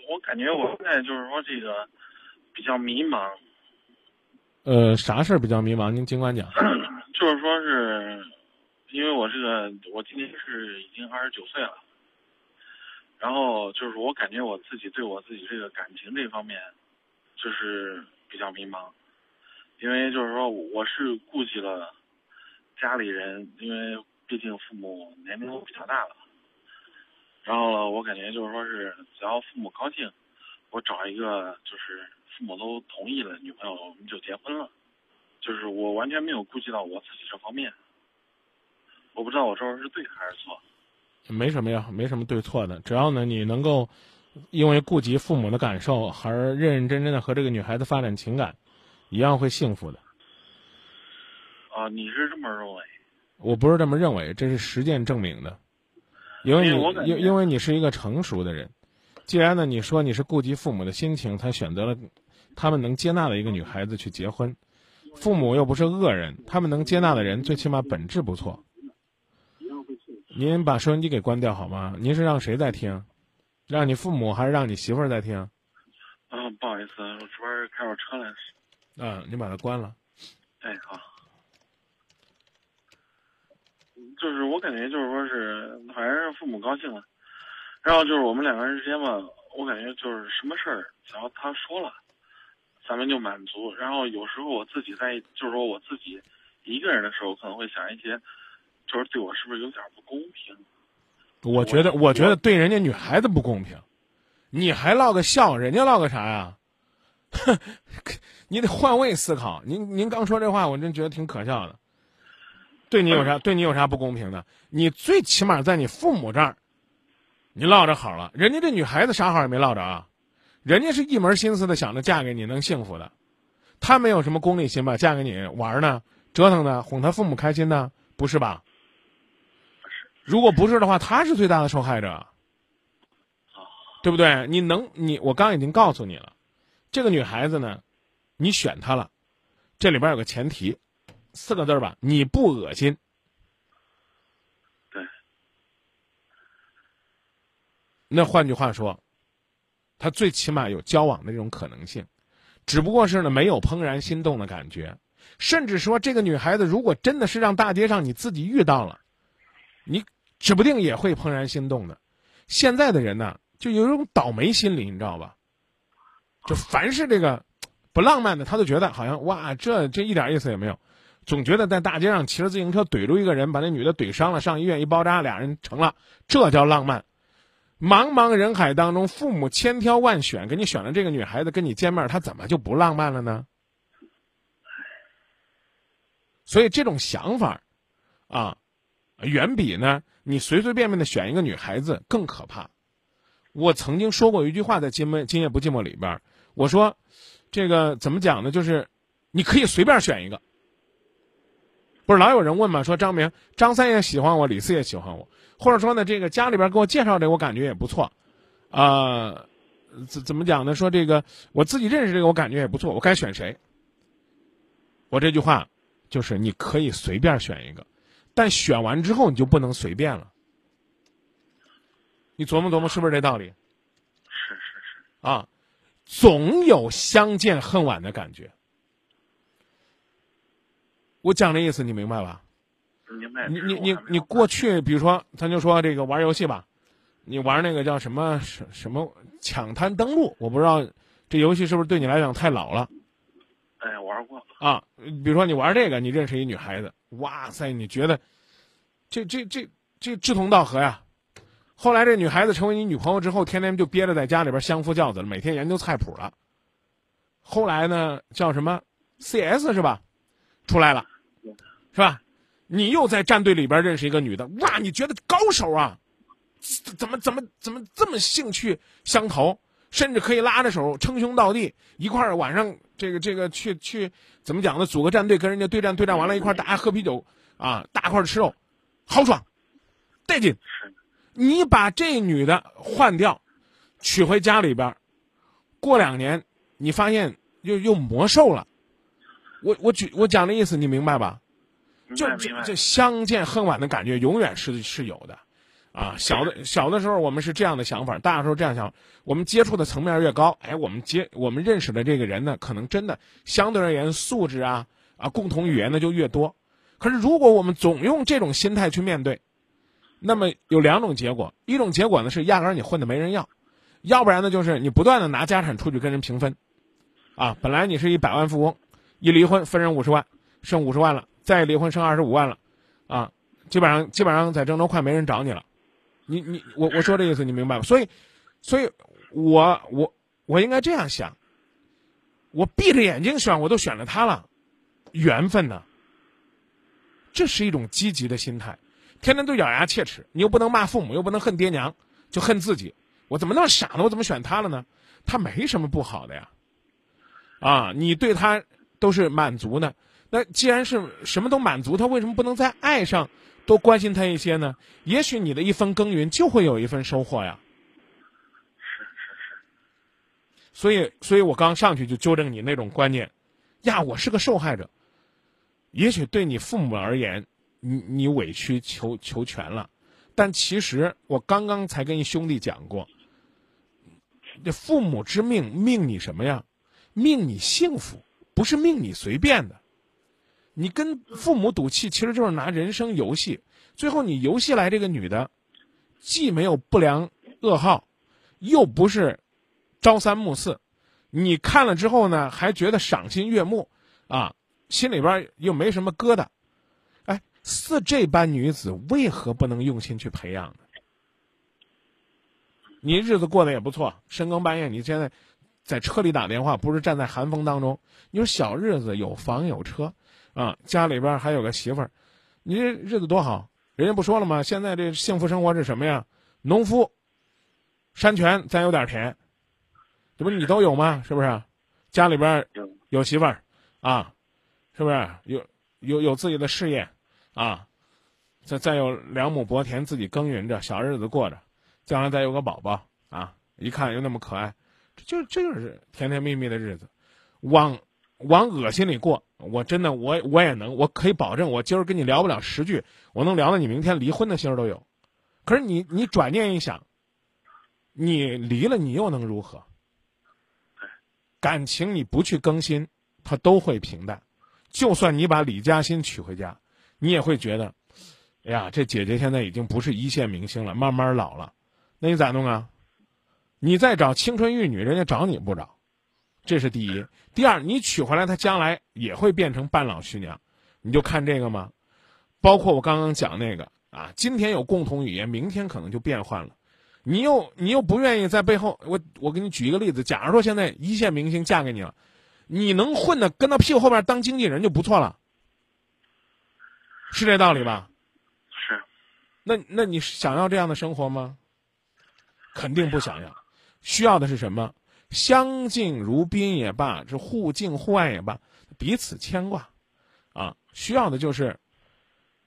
S11: 我感觉我现在就是说这个比较迷茫，
S1: 呃，啥事儿比较迷茫？您尽管讲。
S11: 就是说是，因为我这个我今年是已经二十九岁了，然后就是我感觉我自己对我自己这个感情这方面，就是比较迷茫。因为就是说，我是顾及了家里人，因为毕竟父母年龄都比较大了。然后，我感觉就是说是，只要父母高兴，我找一个就是父母都同意了女朋友，我们就结婚了。就是我完全没有顾及到我自己这方面。我不知道我说的是对还是错。
S1: 没什么呀，没什么对错的，只要呢你能够因为顾及父母的感受而认认真真的和这个女孩子发展情感。一样会幸福的。
S11: 啊，你是这么认为？
S1: 我不是这么认为，这是实践证明的。因为你因因为你是一个成熟的人，既然呢你说你是顾及父母的心情，才选择了他们能接纳的一个女孩子去结婚，父母又不是恶人，他们能接纳的人最起码本质不错。您把收音机给关掉好吗？您是让谁在听？让你父母还是让你媳妇儿在听？
S11: 啊，不好意思，我这边开会车来。
S1: 嗯，你把它关了。
S11: 哎，好。就是我感觉就是说是，反正是父母高兴了，然后就是我们两个人之间吧，我感觉就是什么事儿，只要他说了，咱们就满足。然后有时候我自己在，就是说我自己一个人的时候，可能会想一些，就是对我是不是有点不公平？
S1: 我觉得，我觉得对人家女孩子不公平，你还落个笑，人家唠个啥呀？哼，你得换位思考。您您刚说这话，我真觉得挺可笑的。对你有啥？对你有啥不公平的？你最起码在你父母这儿，你落着好了。人家这女孩子啥好也没落着啊，人家是一门心思的想着嫁给你能幸福的，她没有什么功利心吧？嫁给你玩呢，折腾呢，哄她父母开心呢，不是吧？如果不是的话，她是最大的受害者，对不对？你能你我刚已经告诉你了。这个女孩子呢，你选她了，这里边有个前提，四个字儿吧，你不恶心。
S11: 对。
S1: 那换句话说，他最起码有交往的这种可能性。只不过是呢没有怦然心动的感觉，甚至说这个女孩子如果真的是让大街上你自己遇到了，你指不定也会怦然心动的。现在的人呢，就有一种倒霉心理，你知道吧？就凡是这个不浪漫的，他都觉得好像哇，这这一点意思也没有，总觉得在大街上骑着自行车怼住一个人，把那女的怼伤了，上医院一包扎，俩人成了，这叫浪漫。茫茫人海当中，父母千挑万选，给你选了这个女孩子跟你见面，她怎么就不浪漫了呢？所以这种想法，啊，远比呢你随随便便的选一个女孩子更可怕。我曾经说过一句话，在《今夜今夜不寂寞》里边，我说，这个怎么讲呢？就是你可以随便选一个。不是老有人问嘛？说张明、张三也喜欢我，李四也喜欢我，或者说呢，这个家里边给我介绍这，我感觉也不错，啊，怎怎么讲呢？说这个我自己认识这个，我感觉也不错，我该选谁？我这句话就是你可以随便选一个，但选完之后你就不能随便了。你琢磨琢磨，是不是这道理？
S11: 是是是。
S1: 啊，总有相见恨晚的感觉。我讲这意思，你明白吧？
S11: 明白。
S1: 你你你你过去，比如说，咱就说这个玩游戏吧，你玩那个叫什么什什么抢滩登陆，我不知道这游戏是不是对你来讲太老了。
S11: 哎，玩过。
S1: 啊，比如说你玩这个，你认识一女孩子，哇塞，你觉得这这这这志同道合呀。后来这女孩子成为你女朋友之后，天天就憋着在家里边相夫教子了，每天研究菜谱了。后来呢，叫什么 CS 是吧？出来了。是吧？你又在战队里边认识一个女的，哇！你觉得高手啊？怎么怎么怎么这么兴趣相投，甚至可以拉着手称兄道弟，一块儿晚上这个这个去去怎么讲呢？组个战队跟人家对战，对战完了，一块儿大家喝啤酒啊，大块吃肉，豪爽，带劲。你把这女的换掉，娶回家里边，过两年你发现又又魔兽了。我我举我讲的意思，你明白吧？就这这相见恨晚的感觉永远是是有的，啊，小的小的时候我们是这样的想法，大的时候这样想，我们接触的层面越高，哎，我们接我们认识的这个人呢，可能真的相对而言素质啊啊共同语言呢就越多。可是如果我们总用这种心态去面对，那么有两种结果，一种结果呢是压根儿你混的没人要，要不然呢就是你不断的拿家产出去跟人平分，啊，本来你是一百万富翁，一离婚分人五十万，剩五十万了。再离婚剩二十五万了，啊，基本上基本上在郑州快没人找你了，你你我我说这意思你明白吗？所以，所以，我我我应该这样想，我闭着眼睛选我都选了他了，缘分呢？这是一种积极的心态，天天都咬牙切齿，你又不能骂父母，又不能恨爹娘，就恨自己，我怎么那么傻呢？我怎么选他了呢？他没什么不好的呀，啊，你对他都是满足的。那既然是什么都满足，他为什么不能在爱上多关心他一些呢？也许你的一分耕耘就会有一份收获呀。
S11: 是是是。
S1: 所以，所以我刚上去就纠正你那种观念，呀，我是个受害者。也许对你父母而言，你你委曲求求全了，但其实我刚刚才跟一兄弟讲过，这父母之命，命你什么呀？命你幸福，不是命你随便的。你跟父母赌气，其实就是拿人生游戏。最后你游戏来这个女的，既没有不良噩耗，又不是朝三暮四，你看了之后呢，还觉得赏心悦目，啊，心里边又没什么疙瘩。哎，似这般女子，为何不能用心去培养呢？你日子过得也不错，深更半夜你现在在车里打电话，不是站在寒风当中，你说小日子有房有车。啊，家里边还有个媳妇儿，你这日子多好！人家不说了吗？现在这幸福生活是什么呀？农夫、山泉，咱有点田，这不你都有吗？是不是？家里边有媳妇儿，啊，是不是？有有有自己的事业，啊，再再有两亩薄田自己耕耘着，小日子过着，将来再有个宝宝，啊，一看又那么可爱，这就这就是甜甜蜜蜜的日子，往。往恶心里过，我真的，我我也能，我可以保证，我今儿跟你聊不了十句，我能聊到你明天离婚的心儿都有。可是你你转念一想，你离了，你又能如何？感情你不去更新，它都会平淡。就算你把李嘉欣娶回家，你也会觉得，哎呀，这姐姐现在已经不是一线明星了，慢慢老了。那你咋弄啊？你再找青春玉女，人家找你不找，这是第一。第二，你娶回来，她将来也会变成半老徐娘。你就看这个吗？包括我刚刚讲那个啊，今天有共同语言，明天可能就变换了。你又你又不愿意在背后，我我给你举一个例子，假如说现在一线明星嫁给你了，你能混的跟他屁股后面当经纪人就不错了，是这道理吧？
S11: 是。
S1: 那那你想要这样的生活吗？肯定不想要。需要的是什么？相敬如宾也罢，这互敬互爱也罢，彼此牵挂，啊，需要的就是，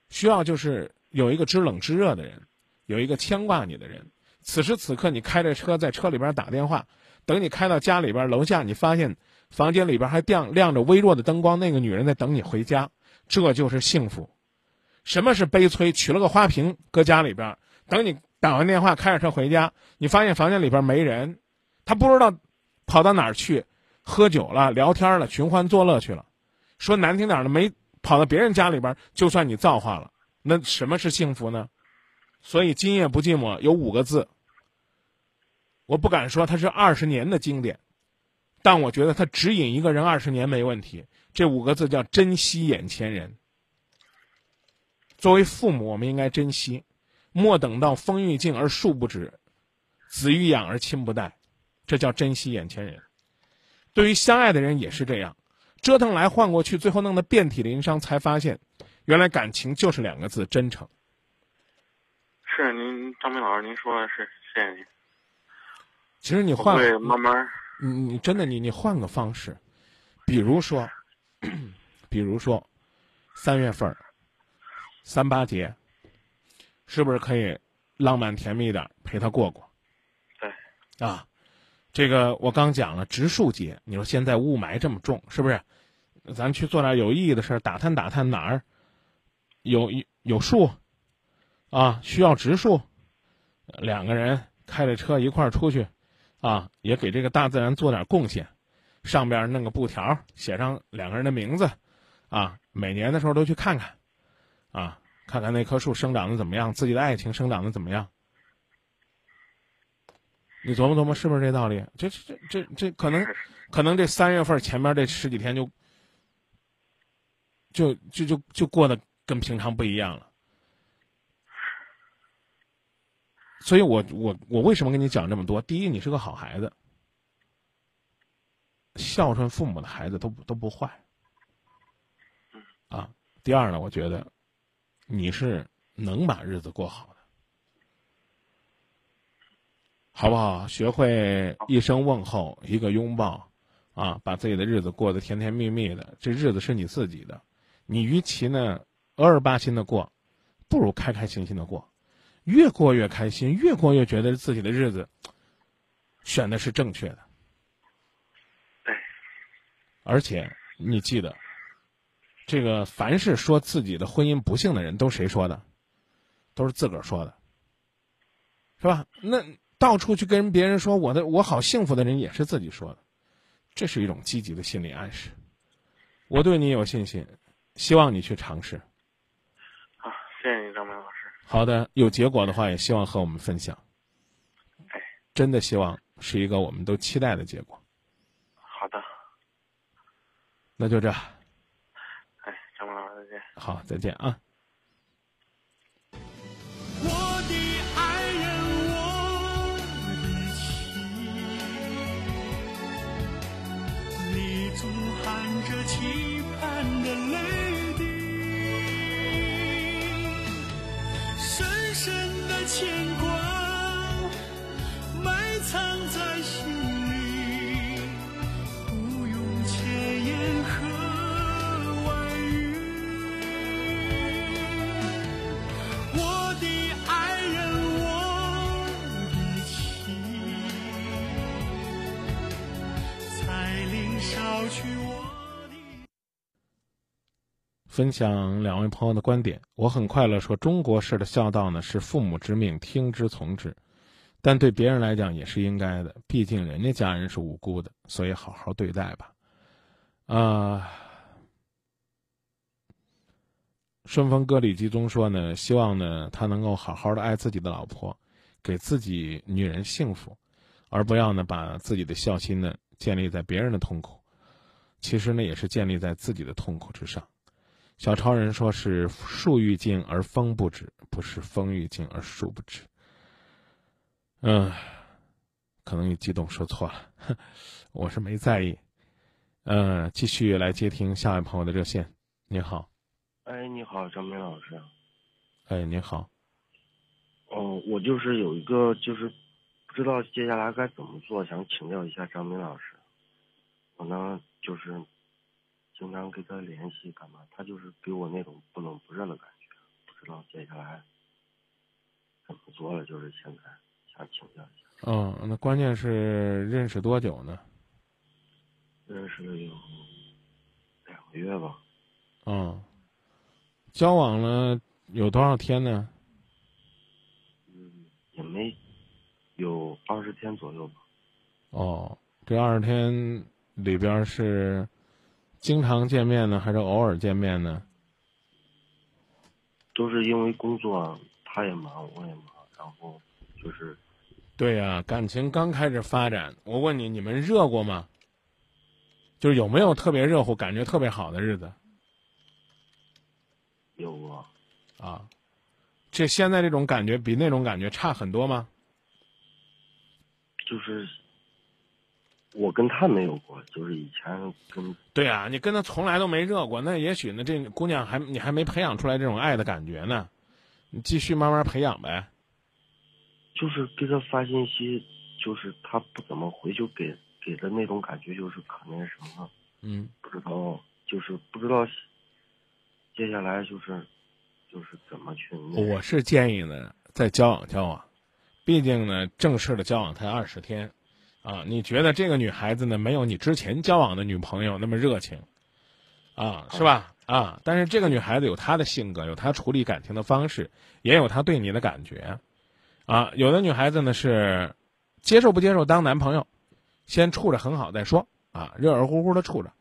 S1: 需要就是有一个知冷知热的人，有一个牵挂你的人。此时此刻，你开着车在车里边打电话，等你开到家里边楼下，你发现房间里边还亮亮着微弱的灯光，那个女人在等你回家，这就是幸福。什么是悲催？取了个花瓶搁家里边，等你打完电话开着车回家，你发现房间里边没人，他不知道跑到哪儿去，喝酒了、聊天了、寻欢作乐去了。说难听点的，没跑到别人家里边，就算你造化了。那什么是幸福呢？所以今夜不寂寞有五个字。我不敢说它是二十年的经典，但我觉得它指引一个人二十年没问题。这五个字叫珍惜眼前人。作为父母，我们应该珍惜，莫等到风欲尽而树不止，子欲养而亲不待，这叫珍惜眼前人。对于相爱的人也是这样，折腾来换过去，最后弄得遍体鳞伤，才发现，原来感情就是两个字：真诚。
S11: 是您，张明老师，您说的是，谢谢您。
S1: 其实你换，
S11: 慢慢，
S1: 你你真的你你换个方式，比如说，比如说，三月份三八节，是不是可以浪漫甜蜜一点陪他过过？
S11: 对，
S1: 啊，这个我刚讲了植树节，你说现在雾霾这么重，是不是？咱去做点有意义的事儿，打探打探哪儿有有树啊，需要植树，两个人开着车一块儿出去。啊，也给这个大自然做点贡献，上边弄个布条，写上两个人的名字，啊，每年的时候都去看看，啊，看看那棵树生长的怎么样，自己的爱情生长的怎么样。你琢磨琢磨，是不是这道理？这这这这可能，可能这三月份前面这十几天就，就就就就过得跟平常不一样了。所以，我我我为什么跟你讲这么多？第一，你是个好孩子，孝顺父母的孩子都都不坏。啊，第二呢，我觉得你是能把日子过好的，好不好？学会一声问候，一个拥抱，啊，把自己的日子过得甜甜蜜蜜的。这日子是你自己的，你与其呢恶儿巴心的过，不如开开心心的过。越过越开心，越过越觉得自己的日子选的是正确的。
S11: 对，
S1: 而且你记得，这个凡是说自己的婚姻不幸的人，都谁说的？都是自个儿说的，是吧？那到处去跟别人说我的我好幸福的人，也是自己说的，这是一种积极的心理暗示。我对你有信心，希望你去尝试。
S11: 好，谢谢你，张明老师。
S1: 好的，有结果的话也希望和我们分享。
S11: 哎，
S1: 真的希望是一个我们都期待的结果。
S11: 好的，
S1: 那就这。
S11: 哎，张老师再见。
S1: 好，再见啊。分享两位朋友的观点，我很快乐说，中国式的孝道呢是父母之命，听之从之。但对别人来讲也是应该的，毕竟人家家人是无辜的，所以好好对待吧。啊，顺丰哥李继宗说呢，希望呢他能够好好的爱自己的老婆，给自己女人幸福，而不要呢把自己的孝心呢建立在别人的痛苦，其实呢也是建立在自己的痛苦之上。小超人说是树欲静而风不止，不是风欲静而树不止。嗯，可能你激动说错了，我是没在意。嗯，继续来接听下一位朋友的热线。你好，
S12: 哎，你好，张明老师。
S1: 哎，你好。
S12: 哦，我就是有一个，就是不知道接下来该怎么做，想请教一下张明老师。我呢，就是经常跟他联系，干嘛？他就是给我那种不冷不热的感觉，不知道接下来怎么做了。就是现在。想请教一下。
S1: 嗯，那关键是认识多久呢？
S12: 认识了有两个月吧。
S1: 嗯，交往了有多少天
S12: 呢？嗯，也没有二十天左右吧。
S1: 哦，这二十天里边是经常见面呢，还是偶尔见面呢？
S12: 都是因为工作，他也忙，我也忙，然后就是。
S1: 对呀，感情刚开始发展，我问你，你们热过吗？就是有没有特别热乎、感觉特别好的日子？
S12: 有过。
S1: 啊，这现在这种感觉比那种感觉差很多吗？
S12: 就是我跟他没有过，就是以前跟。
S1: 对啊，你跟他从来都没热过，那也许呢，这姑娘还你还没培养出来这种爱的感觉呢，你继续慢慢培养呗。
S12: 就是给他发信息，就是他不怎么回，就给给的那种感觉，就是可那什么，
S1: 嗯，
S12: 不知道，就是不知道接下来就是就是怎么去。
S1: 我是建议呢，再交往交往，毕竟呢，正式的交往才二十天，啊，你觉得这个女孩子呢，没有你之前交往的女朋友那么热情，啊，是吧？啊，但是这个女孩子有她的性格，有她处理感情的方式，也有她对你的感觉。啊，有的女孩子呢是接受不接受当男朋友，先处着很好再说啊，热热乎乎的处着。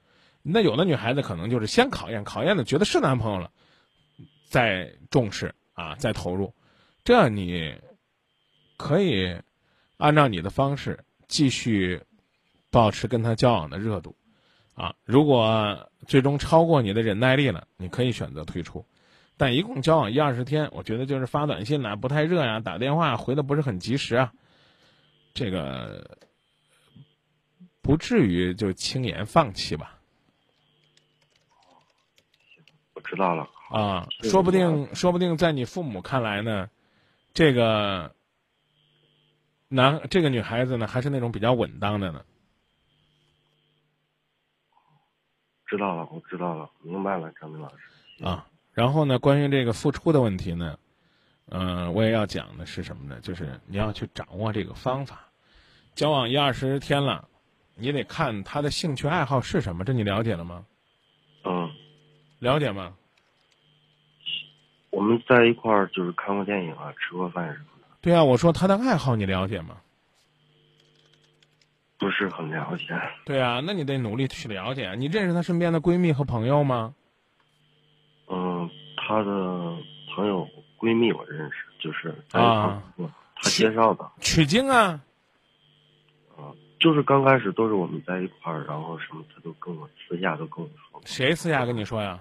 S1: 那有的女孩子可能就是先考验，考验的觉得是男朋友了，再重视啊，再投入。这样你可以按照你的方式继续保持跟他交往的热度啊。如果最终超过你的忍耐力了，你可以选择退出。但一共交往一二十天，我觉得就是发短信呐，不太热呀，打电话回的不是很及时啊，这个不至于就轻言放弃吧。
S12: 我知道了
S1: 啊，说不定说不定在你父母看来呢，这个男这个女孩子呢，还是那种比较稳当的呢。
S12: 知道了，我知道了，明白了，张明老师
S1: 啊。然后呢，关于这个付出的问题呢，嗯，我也要讲的是什么呢？就是你要去掌握这个方法。交往一二十天了，你得看他的兴趣爱好是什么，这你了解了吗？
S12: 嗯，
S1: 了解吗？
S12: 我们在一块儿就是看过电影啊，吃过饭什么的。
S1: 对啊，我说他的爱好你了解吗？
S12: 不是很了解。
S1: 对啊，那你得努力去了解。你认识她身边的闺蜜和朋友吗？
S12: 嗯，她的朋友闺蜜我认识，就是啊，她介绍的。
S1: 取经啊。
S12: 啊，就是刚开始都是我们在一块儿，然后什么，她都跟我私下都跟我说。
S1: 谁私下跟你说呀？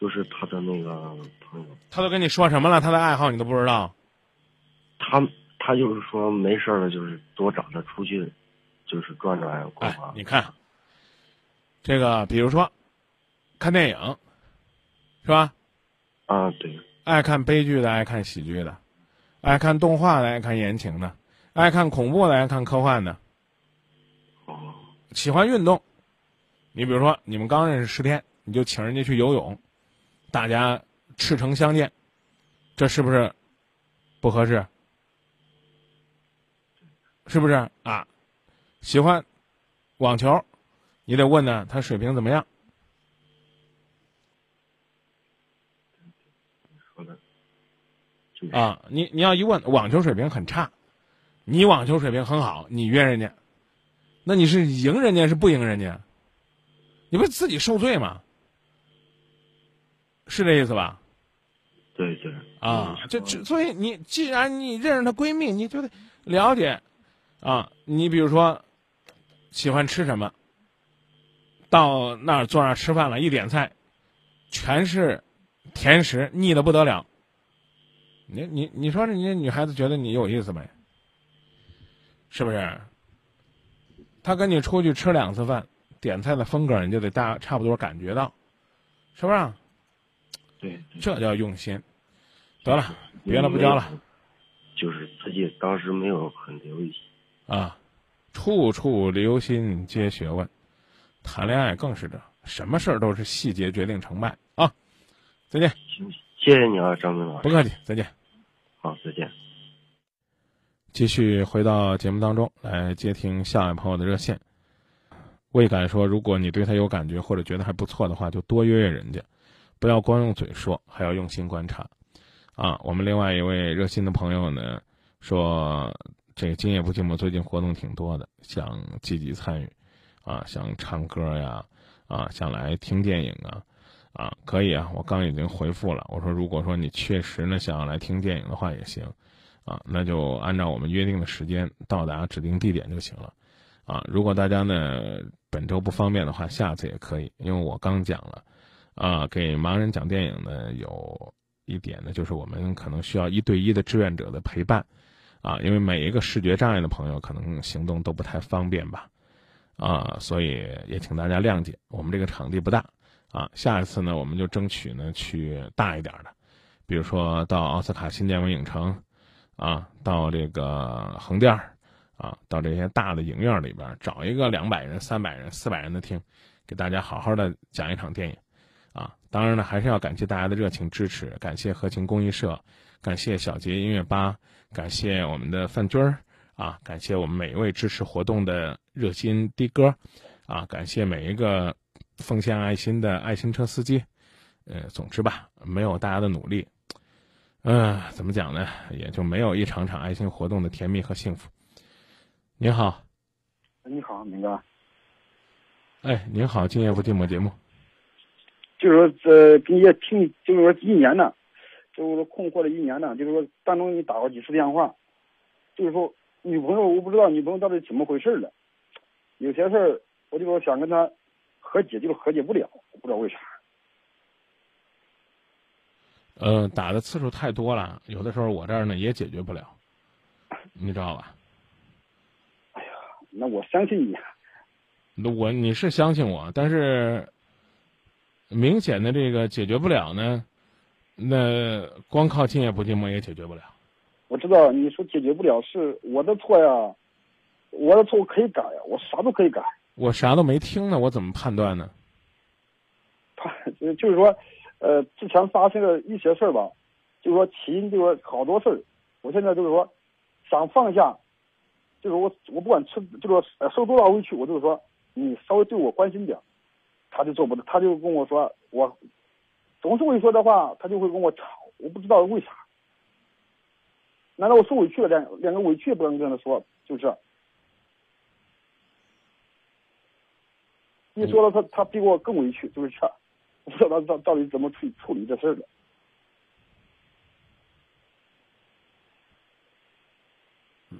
S12: 就是她的那个朋友。
S1: 他都跟你说什么了？他的爱好你都不知道？
S12: 他他就是说没事了，就是多找他出去，就是转转逛逛。
S1: 你看，这个比如说看电影。是吧？
S12: 啊，对。
S1: 爱看悲剧的，爱看喜剧的，爱看动画的，爱看言情的，爱看恐怖的，爱看科幻的。
S12: 哦。
S1: 喜欢运动，你比如说，你们刚认识十天，你就请人家去游泳，大家赤诚相见，这是不是不合适？是不是啊？喜欢网球，你得问呢，他水平怎么样？啊，你你要一问网球水平很差，你网球水平很好，你约人家，那你是赢人家是不赢人家？你不是自己受罪吗？是这意思吧？
S12: 对对
S1: 啊，这这，所以你既然你认识她闺蜜，你就得了解啊。你比如说喜欢吃什么，到那儿坐那儿吃饭了，一点菜全是甜食，腻的不得了。你你你说人家女孩子觉得你有意思没？是不是？他跟你出去吃两次饭，点菜的风格你就得大差不多感觉到，是不是？
S12: 对，
S1: 这叫用心。得了，别的不教了。
S12: 就是自己当时没有很留意。
S1: 啊，处处留心皆学问，谈恋爱更是这，什么事儿都是细节决定成败啊！再见。
S12: 谢谢你啊，张明老师。
S1: 不客气，再见。
S12: 好，再见。
S1: 继续回到节目当中来接听下一位朋友的热线。未敢说，如果你对他有感觉或者觉得还不错的话，就多约约人家，不要光用嘴说，还要用心观察。啊，我们另外一位热心的朋友呢说，这个今夜不寂寞最近活动挺多的，想积极参与，啊，想唱歌呀，啊，想来听电影啊，啊，可以啊，我刚已经回复了，我说如果说你确实呢想要来听电影的话也行，啊，那就按照我们约定的时间到达指定地点就行了，啊，如果大家呢本周不方便的话，下次也可以，因为我刚讲了，啊，给盲人讲电影呢有。一点呢，就是我们可能需要一对一的志愿者的陪伴，啊，因为每一个视觉障碍的朋友可能行动都不太方便吧，啊，所以也请大家谅解。我们这个场地不大，啊，下一次呢，我们就争取呢去大一点的，比如说到奥斯卡新建文影城，啊，到这个横店，啊，到这些大的影院里边找一个两百人、三百人、四百人的厅，给大家好好的讲一场电影。啊，当然呢，还是要感谢大家的热情支持，感谢和情公益社，感谢小杰音乐吧，感谢我们的范军儿，啊，感谢我们每一位支持活动的热心的哥，啊，感谢每一个奉献爱心的爱心车司机，呃，总之吧，没有大家的努力，嗯，怎么讲呢，也就没有一场场爱心活动的甜蜜和幸福。您好，
S13: 你好，明哥。
S1: 哎，您好，今夜不寂寞节目。
S13: 就是说，这跟也听，就是说一年呢，就是说困惑了一年呢，就是说当中你打过几次电话，就是说女朋友，我不知道女朋友到底怎么回事了，有些事儿我就说想跟她和解，就是和解不了，我不知道为啥。
S1: 呃，打的次数太多了，有的时候我这儿呢也解决不了，你知道吧？
S13: 哎呀，那我相信你。
S1: 那我你是相信我，但是。明显的这个解决不了呢，那光靠今夜不寂寞也解决不了。
S13: 我知道你说解决不了是我的错呀，我的错我可以改呀，我啥都可以改。
S1: 我啥都没听呢，我怎么判断呢？
S13: 他 就是说，呃，之前发生的一些事儿吧，就是说起因就是说好多事儿，我现在就是说想放下，就是我我不管吃就是说受多大委屈，我就是说你稍微对我关心点。他就做不到，他就跟我说，我总是会说的话，他就会跟我吵，我不知道为啥。难道我受委屈了，连连个委屈也不能跟他说，就是。一说了，他他比我更委屈，就是这，不知道他到到底怎么处处理这事儿的。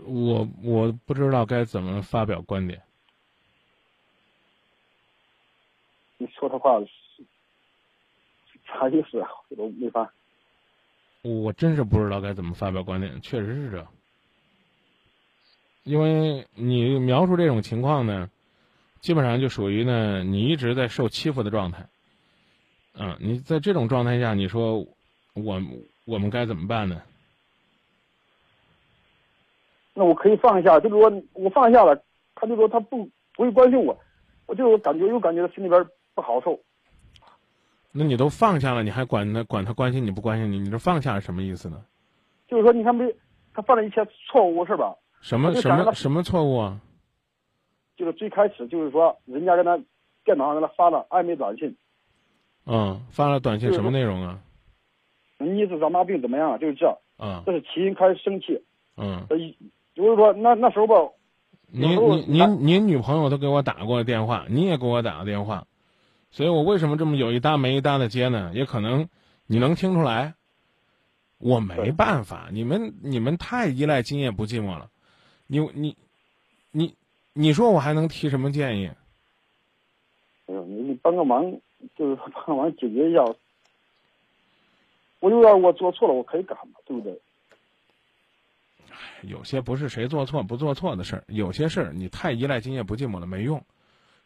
S1: 我我不知道该怎么发表观点。
S13: 你说的话是啥意思啊？我都没法。
S1: 我真是不知道该怎么发表观点，确实是这样。因为你描述这种情况呢，基本上就属于呢，你一直在受欺负的状态。嗯，你在这种状态下，你说我我们该怎么办呢？
S13: 那我可以放下，就是说我放下了，他就说他不不会关心我，我就感觉又感觉心里边。不好受，
S1: 那你都放下了，你还管他管他关心你不关心你？你这放下是什么意思呢？
S13: 就是说，你看没，他犯了一些错误是吧？
S1: 什么什么什么错误啊？
S13: 就是最开始就是说，人家跟他电脑上给他发了暧昧短信。
S1: 嗯，发了短信什么内容啊？
S13: 你是长大病怎么样？就是这。
S1: 嗯。
S13: 这是起因，开始生气。
S1: 嗯。
S13: 一就是说那那时候吧，
S1: 您您您您女朋友都给我打过电话，你也给我打过电话，所以我为什么这么有一搭没一搭的接呢？也可能你能听出来，我没办法，你们你们太依赖今夜不寂寞了，你你你你说我还能提什么建议？
S13: 哎呦，你你帮个忙，就是 帮个忙解决一下。我又要我做错了，我可以改嘛，对不对？
S1: 有些不是谁做错不做错的事儿，有些事儿你太依赖今夜不寂寞了没用，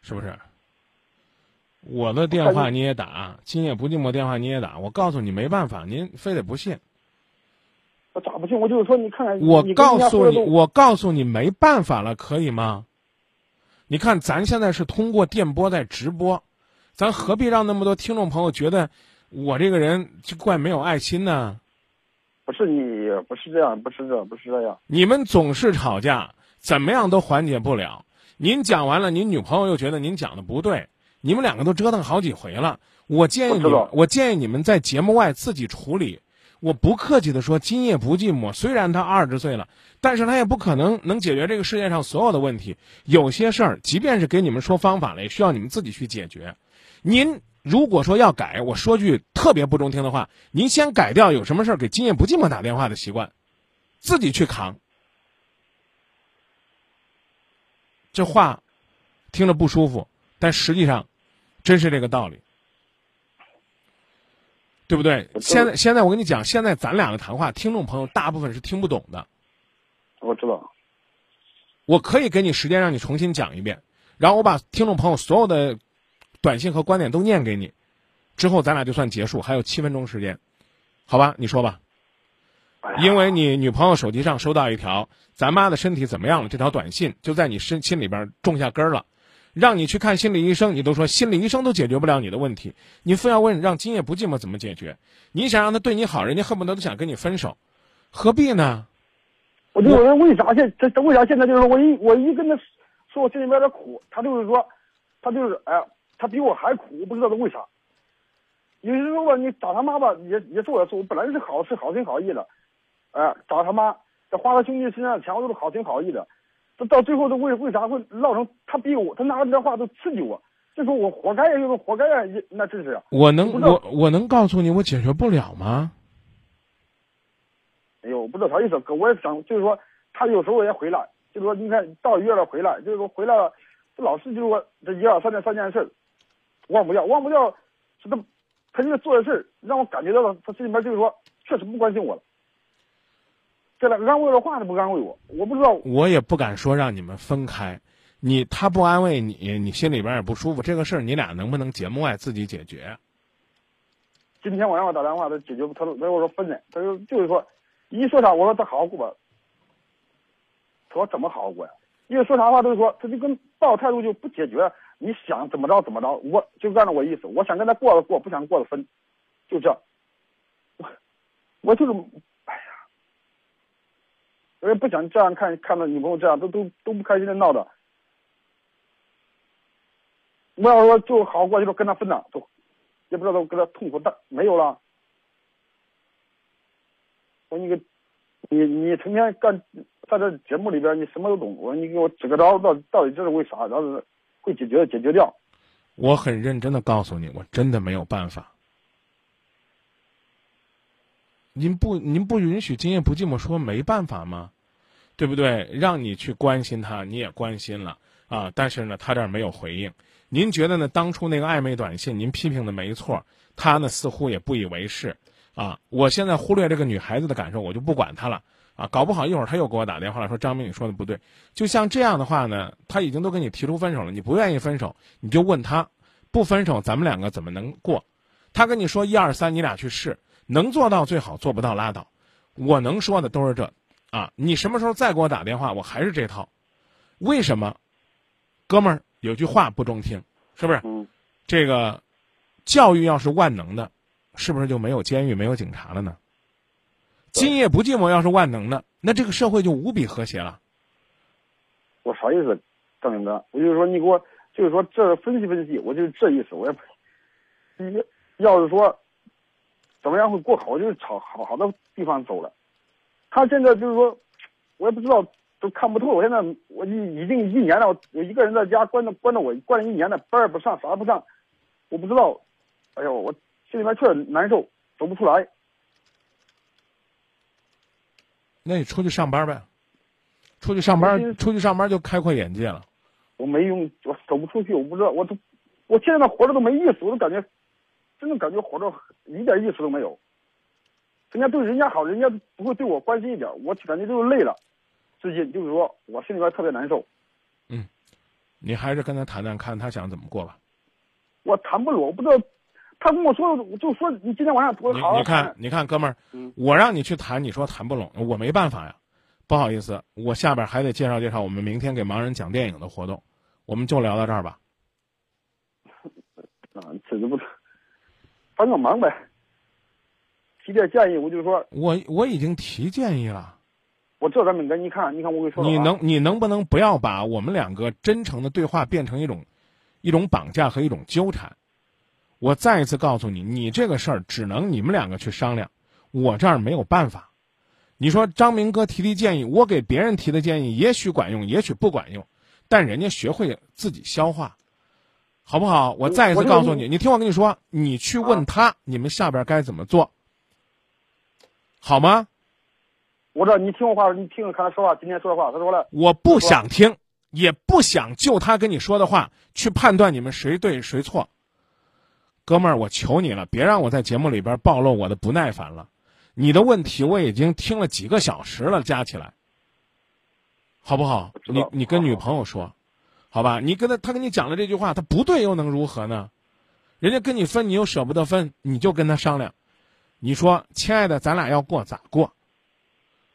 S1: 是不是？我的电话你也打，今夜不寂寞电话你也打，我告诉你没办法，您非得不信。
S13: 我咋不信？我就是说，你看看，
S1: 我告诉你，我告诉你没办法了，可以吗？你看，咱现在是通过电波在直播，咱何必让那么多听众朋友觉得我这个人就怪没有爱心呢？
S13: 不是你，不是这样，不是这，不是这样。
S1: 你们总是吵架，怎么样都缓解不了。您讲完了，您女朋友又觉得您讲的不对，你们两个都折腾好几回了。我建议你，我建议你们在节目外自己处理。我不客气的说，今夜不寂寞。虽然他二十岁了，但是他也不可能能解决这个世界上所有的问题。有些事儿，即便是给你们说方法了，也需要你们自己去解决。您如果说要改，我说句特别不中听的话，您先改掉有什么事儿给今夜不寂寞打电话的习惯，自己去扛。这话听着不舒服，但实际上真是这个道理。对不对？现在现在我跟你讲，现在咱俩的谈话，听众朋友大部分是听不懂的。
S13: 我知道。
S1: 我可以给你时间让你重新讲一遍，然后我把听众朋友所有的短信和观点都念给你，之后咱俩就算结束。还有七分钟时间，好吧？你说吧。因为你女朋友手机上收到一条“咱妈的身体怎么样了”这条短信，就在你身心里边种下根了。让你去看心理医生，你都说心理医生都解决不了你的问题，你非要问让今夜不寂寞怎么解决？你想让他对你好，人家恨不得都想跟你分手，何必呢？
S13: 我就问为啥现这这为啥现在就是说我一我一跟他说我心里边的苦，他就是说，他就是哎，他比我还苦，我不知道他为啥。有时候吧，你找他妈吧，也也是我的错，我本来是好是好心好意的，哎，找他妈，这花他兄弟身上的钱，我都是好心好意的。到最后，都为为啥会闹成他逼我？他拿着这话都刺激我，就说我活该呀，就是活该呀，那真是。
S1: 我能我我能告诉你，我解决不了吗？
S13: 哎呦，不知道啥意思。哥我也想，就是说，他有时候也回来，就是说，你看到月了回来，就是说回来了，这老是就是说这一二三件三件事，忘不掉，忘不掉，是他他这个做的事让我感觉到了，他心里面就是说确实不关心我了。这个安慰的话都不安慰我，我不知道。
S1: 我也不敢说让你们分开，你他不安慰你，你心里边也不舒服。这个事儿你俩能不能节目外自己解决？
S13: 今天我让我打电话，他解决不，他他我说分了，他说就是说，一说啥我说他好好过吧。他说怎么好好过呀？因为说啥话都是说，他就跟抱态度就不解决，你想怎么着怎么着，我就按照我意思，我想跟他过了过，不想过了分，就这。我我就是。我也不想这样看，看到女朋友这样都都都不开心的闹的。我要说就好过去了，跟他分了，都也不知道都跟他痛苦大没有了。我说你个，你你成天干在这节目里边，你什么都懂。我说你给我支个招，到到底这是为啥？然后会解决解决掉。
S1: 我很认真的告诉你，我真的没有办法。您不，您不允许今夜不寂寞说没办法吗？对不对？让你去关心他，你也关心了啊。但是呢，他这儿没有回应。您觉得呢？当初那个暧昧短信，您批评的没错，他呢似乎也不以为是啊。我现在忽略这个女孩子的感受，我就不管她了啊。搞不好一会儿他又给我打电话了，说张明你说的不对。就像这样的话呢，他已经都跟你提出分手了，你不愿意分手，你就问他，不分手咱们两个怎么能过？他跟你说一二三，你俩去试。能做到最好，做不到拉倒。我能说的都是这，啊，你什么时候再给我打电话，我还是这套。为什么？哥们儿有句话不中听，是不是？
S13: 嗯。
S1: 这个教育要是万能的，是不是就没有监狱、没有警察了呢？今夜不寂寞要是万能的，那这个社会就无比和谐了。
S13: 我啥意思，张明哥？我就是说你给我，就是说这分析分析，我就是这意思。我也，你要是说。怎么样会过好？就是朝好好的地方走了。他现在就是说，我也不知道都看不透。我现在我已已经一年了，我我一个人在家关着关着我关了一年了，班儿不上，啥也不上，我不知道，哎呦，我心里面确实难受，走不出来。
S1: 那你出去上班呗，出去上班，出去上班就开阔眼界了。
S13: 我没用，我走不出去，我不知道，我都，我现在那活着都没意思，我都感觉，真的感觉活着一点意思都没有。人家对人家好，人家不会对我关心一点，我感觉就是累了。最近就是说我心里边特别难受。
S1: 嗯，你还是跟他谈谈，看他想怎么过吧。
S13: 我谈不拢，我不知道。他跟我说，就说你今天晚上多好。
S1: 你看，你看，哥们儿，我让你去谈，你说谈不拢，我没办法呀。不好意思，我下边还得介绍介绍我们明天给盲人讲电影的活动，我们就聊到这儿吧。
S13: 啊，这就不，帮个忙呗。提点建议，我就说。
S1: 我我已经提建议了。
S13: 我这咱们跟你看，你看我跟你说。
S1: 你能你能不能不要把我们两个真诚的对话变成一种，一种绑架和一种纠缠？我再一次告诉你，你这个事儿只能你们两个去商量，我这儿没有办法。你说张明哥提提建议，我给别人提的建议也许管用，也许不管用，但人家学会自己消化，好不好？我再一次告诉你，你听我跟你说，你去问他，你们下边该怎么做，好吗？
S13: 我知道你听我话，你听看他说话，今天说的话，他说了，
S1: 我不想听，也不想就他跟你说的话去判断你们谁对谁错。哥们儿，我求你了，别让我在节目里边暴露我的不耐烦了。你的问题我已经听了几个小时了，加起来，好不好？你你跟女朋友说，好吧？你跟他他跟你讲了这句话，他不对又能如何呢？人家跟你分，你又舍不得分，你就跟他商量。你说，亲爱的，咱俩要过咋过？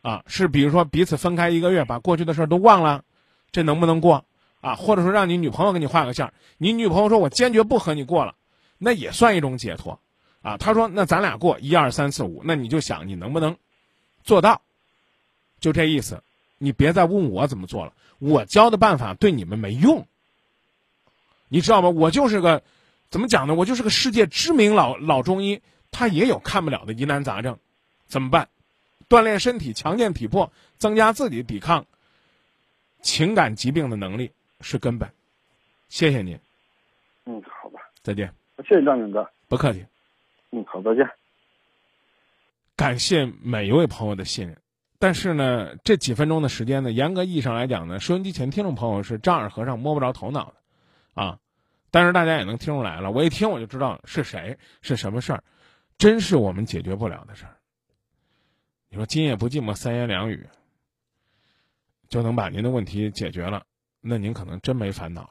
S1: 啊，是比如说彼此分开一个月，把过去的事儿都忘了，这能不能过？啊，或者说让你女朋友给你画个线，你女朋友说我坚决不和你过了。那也算一种解脱，啊，他说那咱俩过一二三四五，那你就想你能不能做到，就这意思，你别再问我怎么做了，我教的办法对你们没用，你知道吗？我就是个怎么讲呢？我就是个世界知名老老中医，他也有看不了的疑难杂症，怎么办？锻炼身体，强健体魄，增加自己抵抗情感疾病的能力是根本。谢谢您。
S13: 嗯，好吧。
S1: 再见。
S13: 谢谢张勇哥，
S1: 不客气。
S13: 嗯，好，再见。
S1: 感谢每一位朋友的信任，但是呢，这几分钟的时间呢，严格意义上来讲呢，收音机前听众朋友是丈二和尚摸不着头脑的，啊，但是大家也能听出来了，我一听我就知道是谁是什么事儿，真是我们解决不了的事儿。你说今夜不寂寞三言两语就能把您的问题解决了，那您可能真没烦恼了。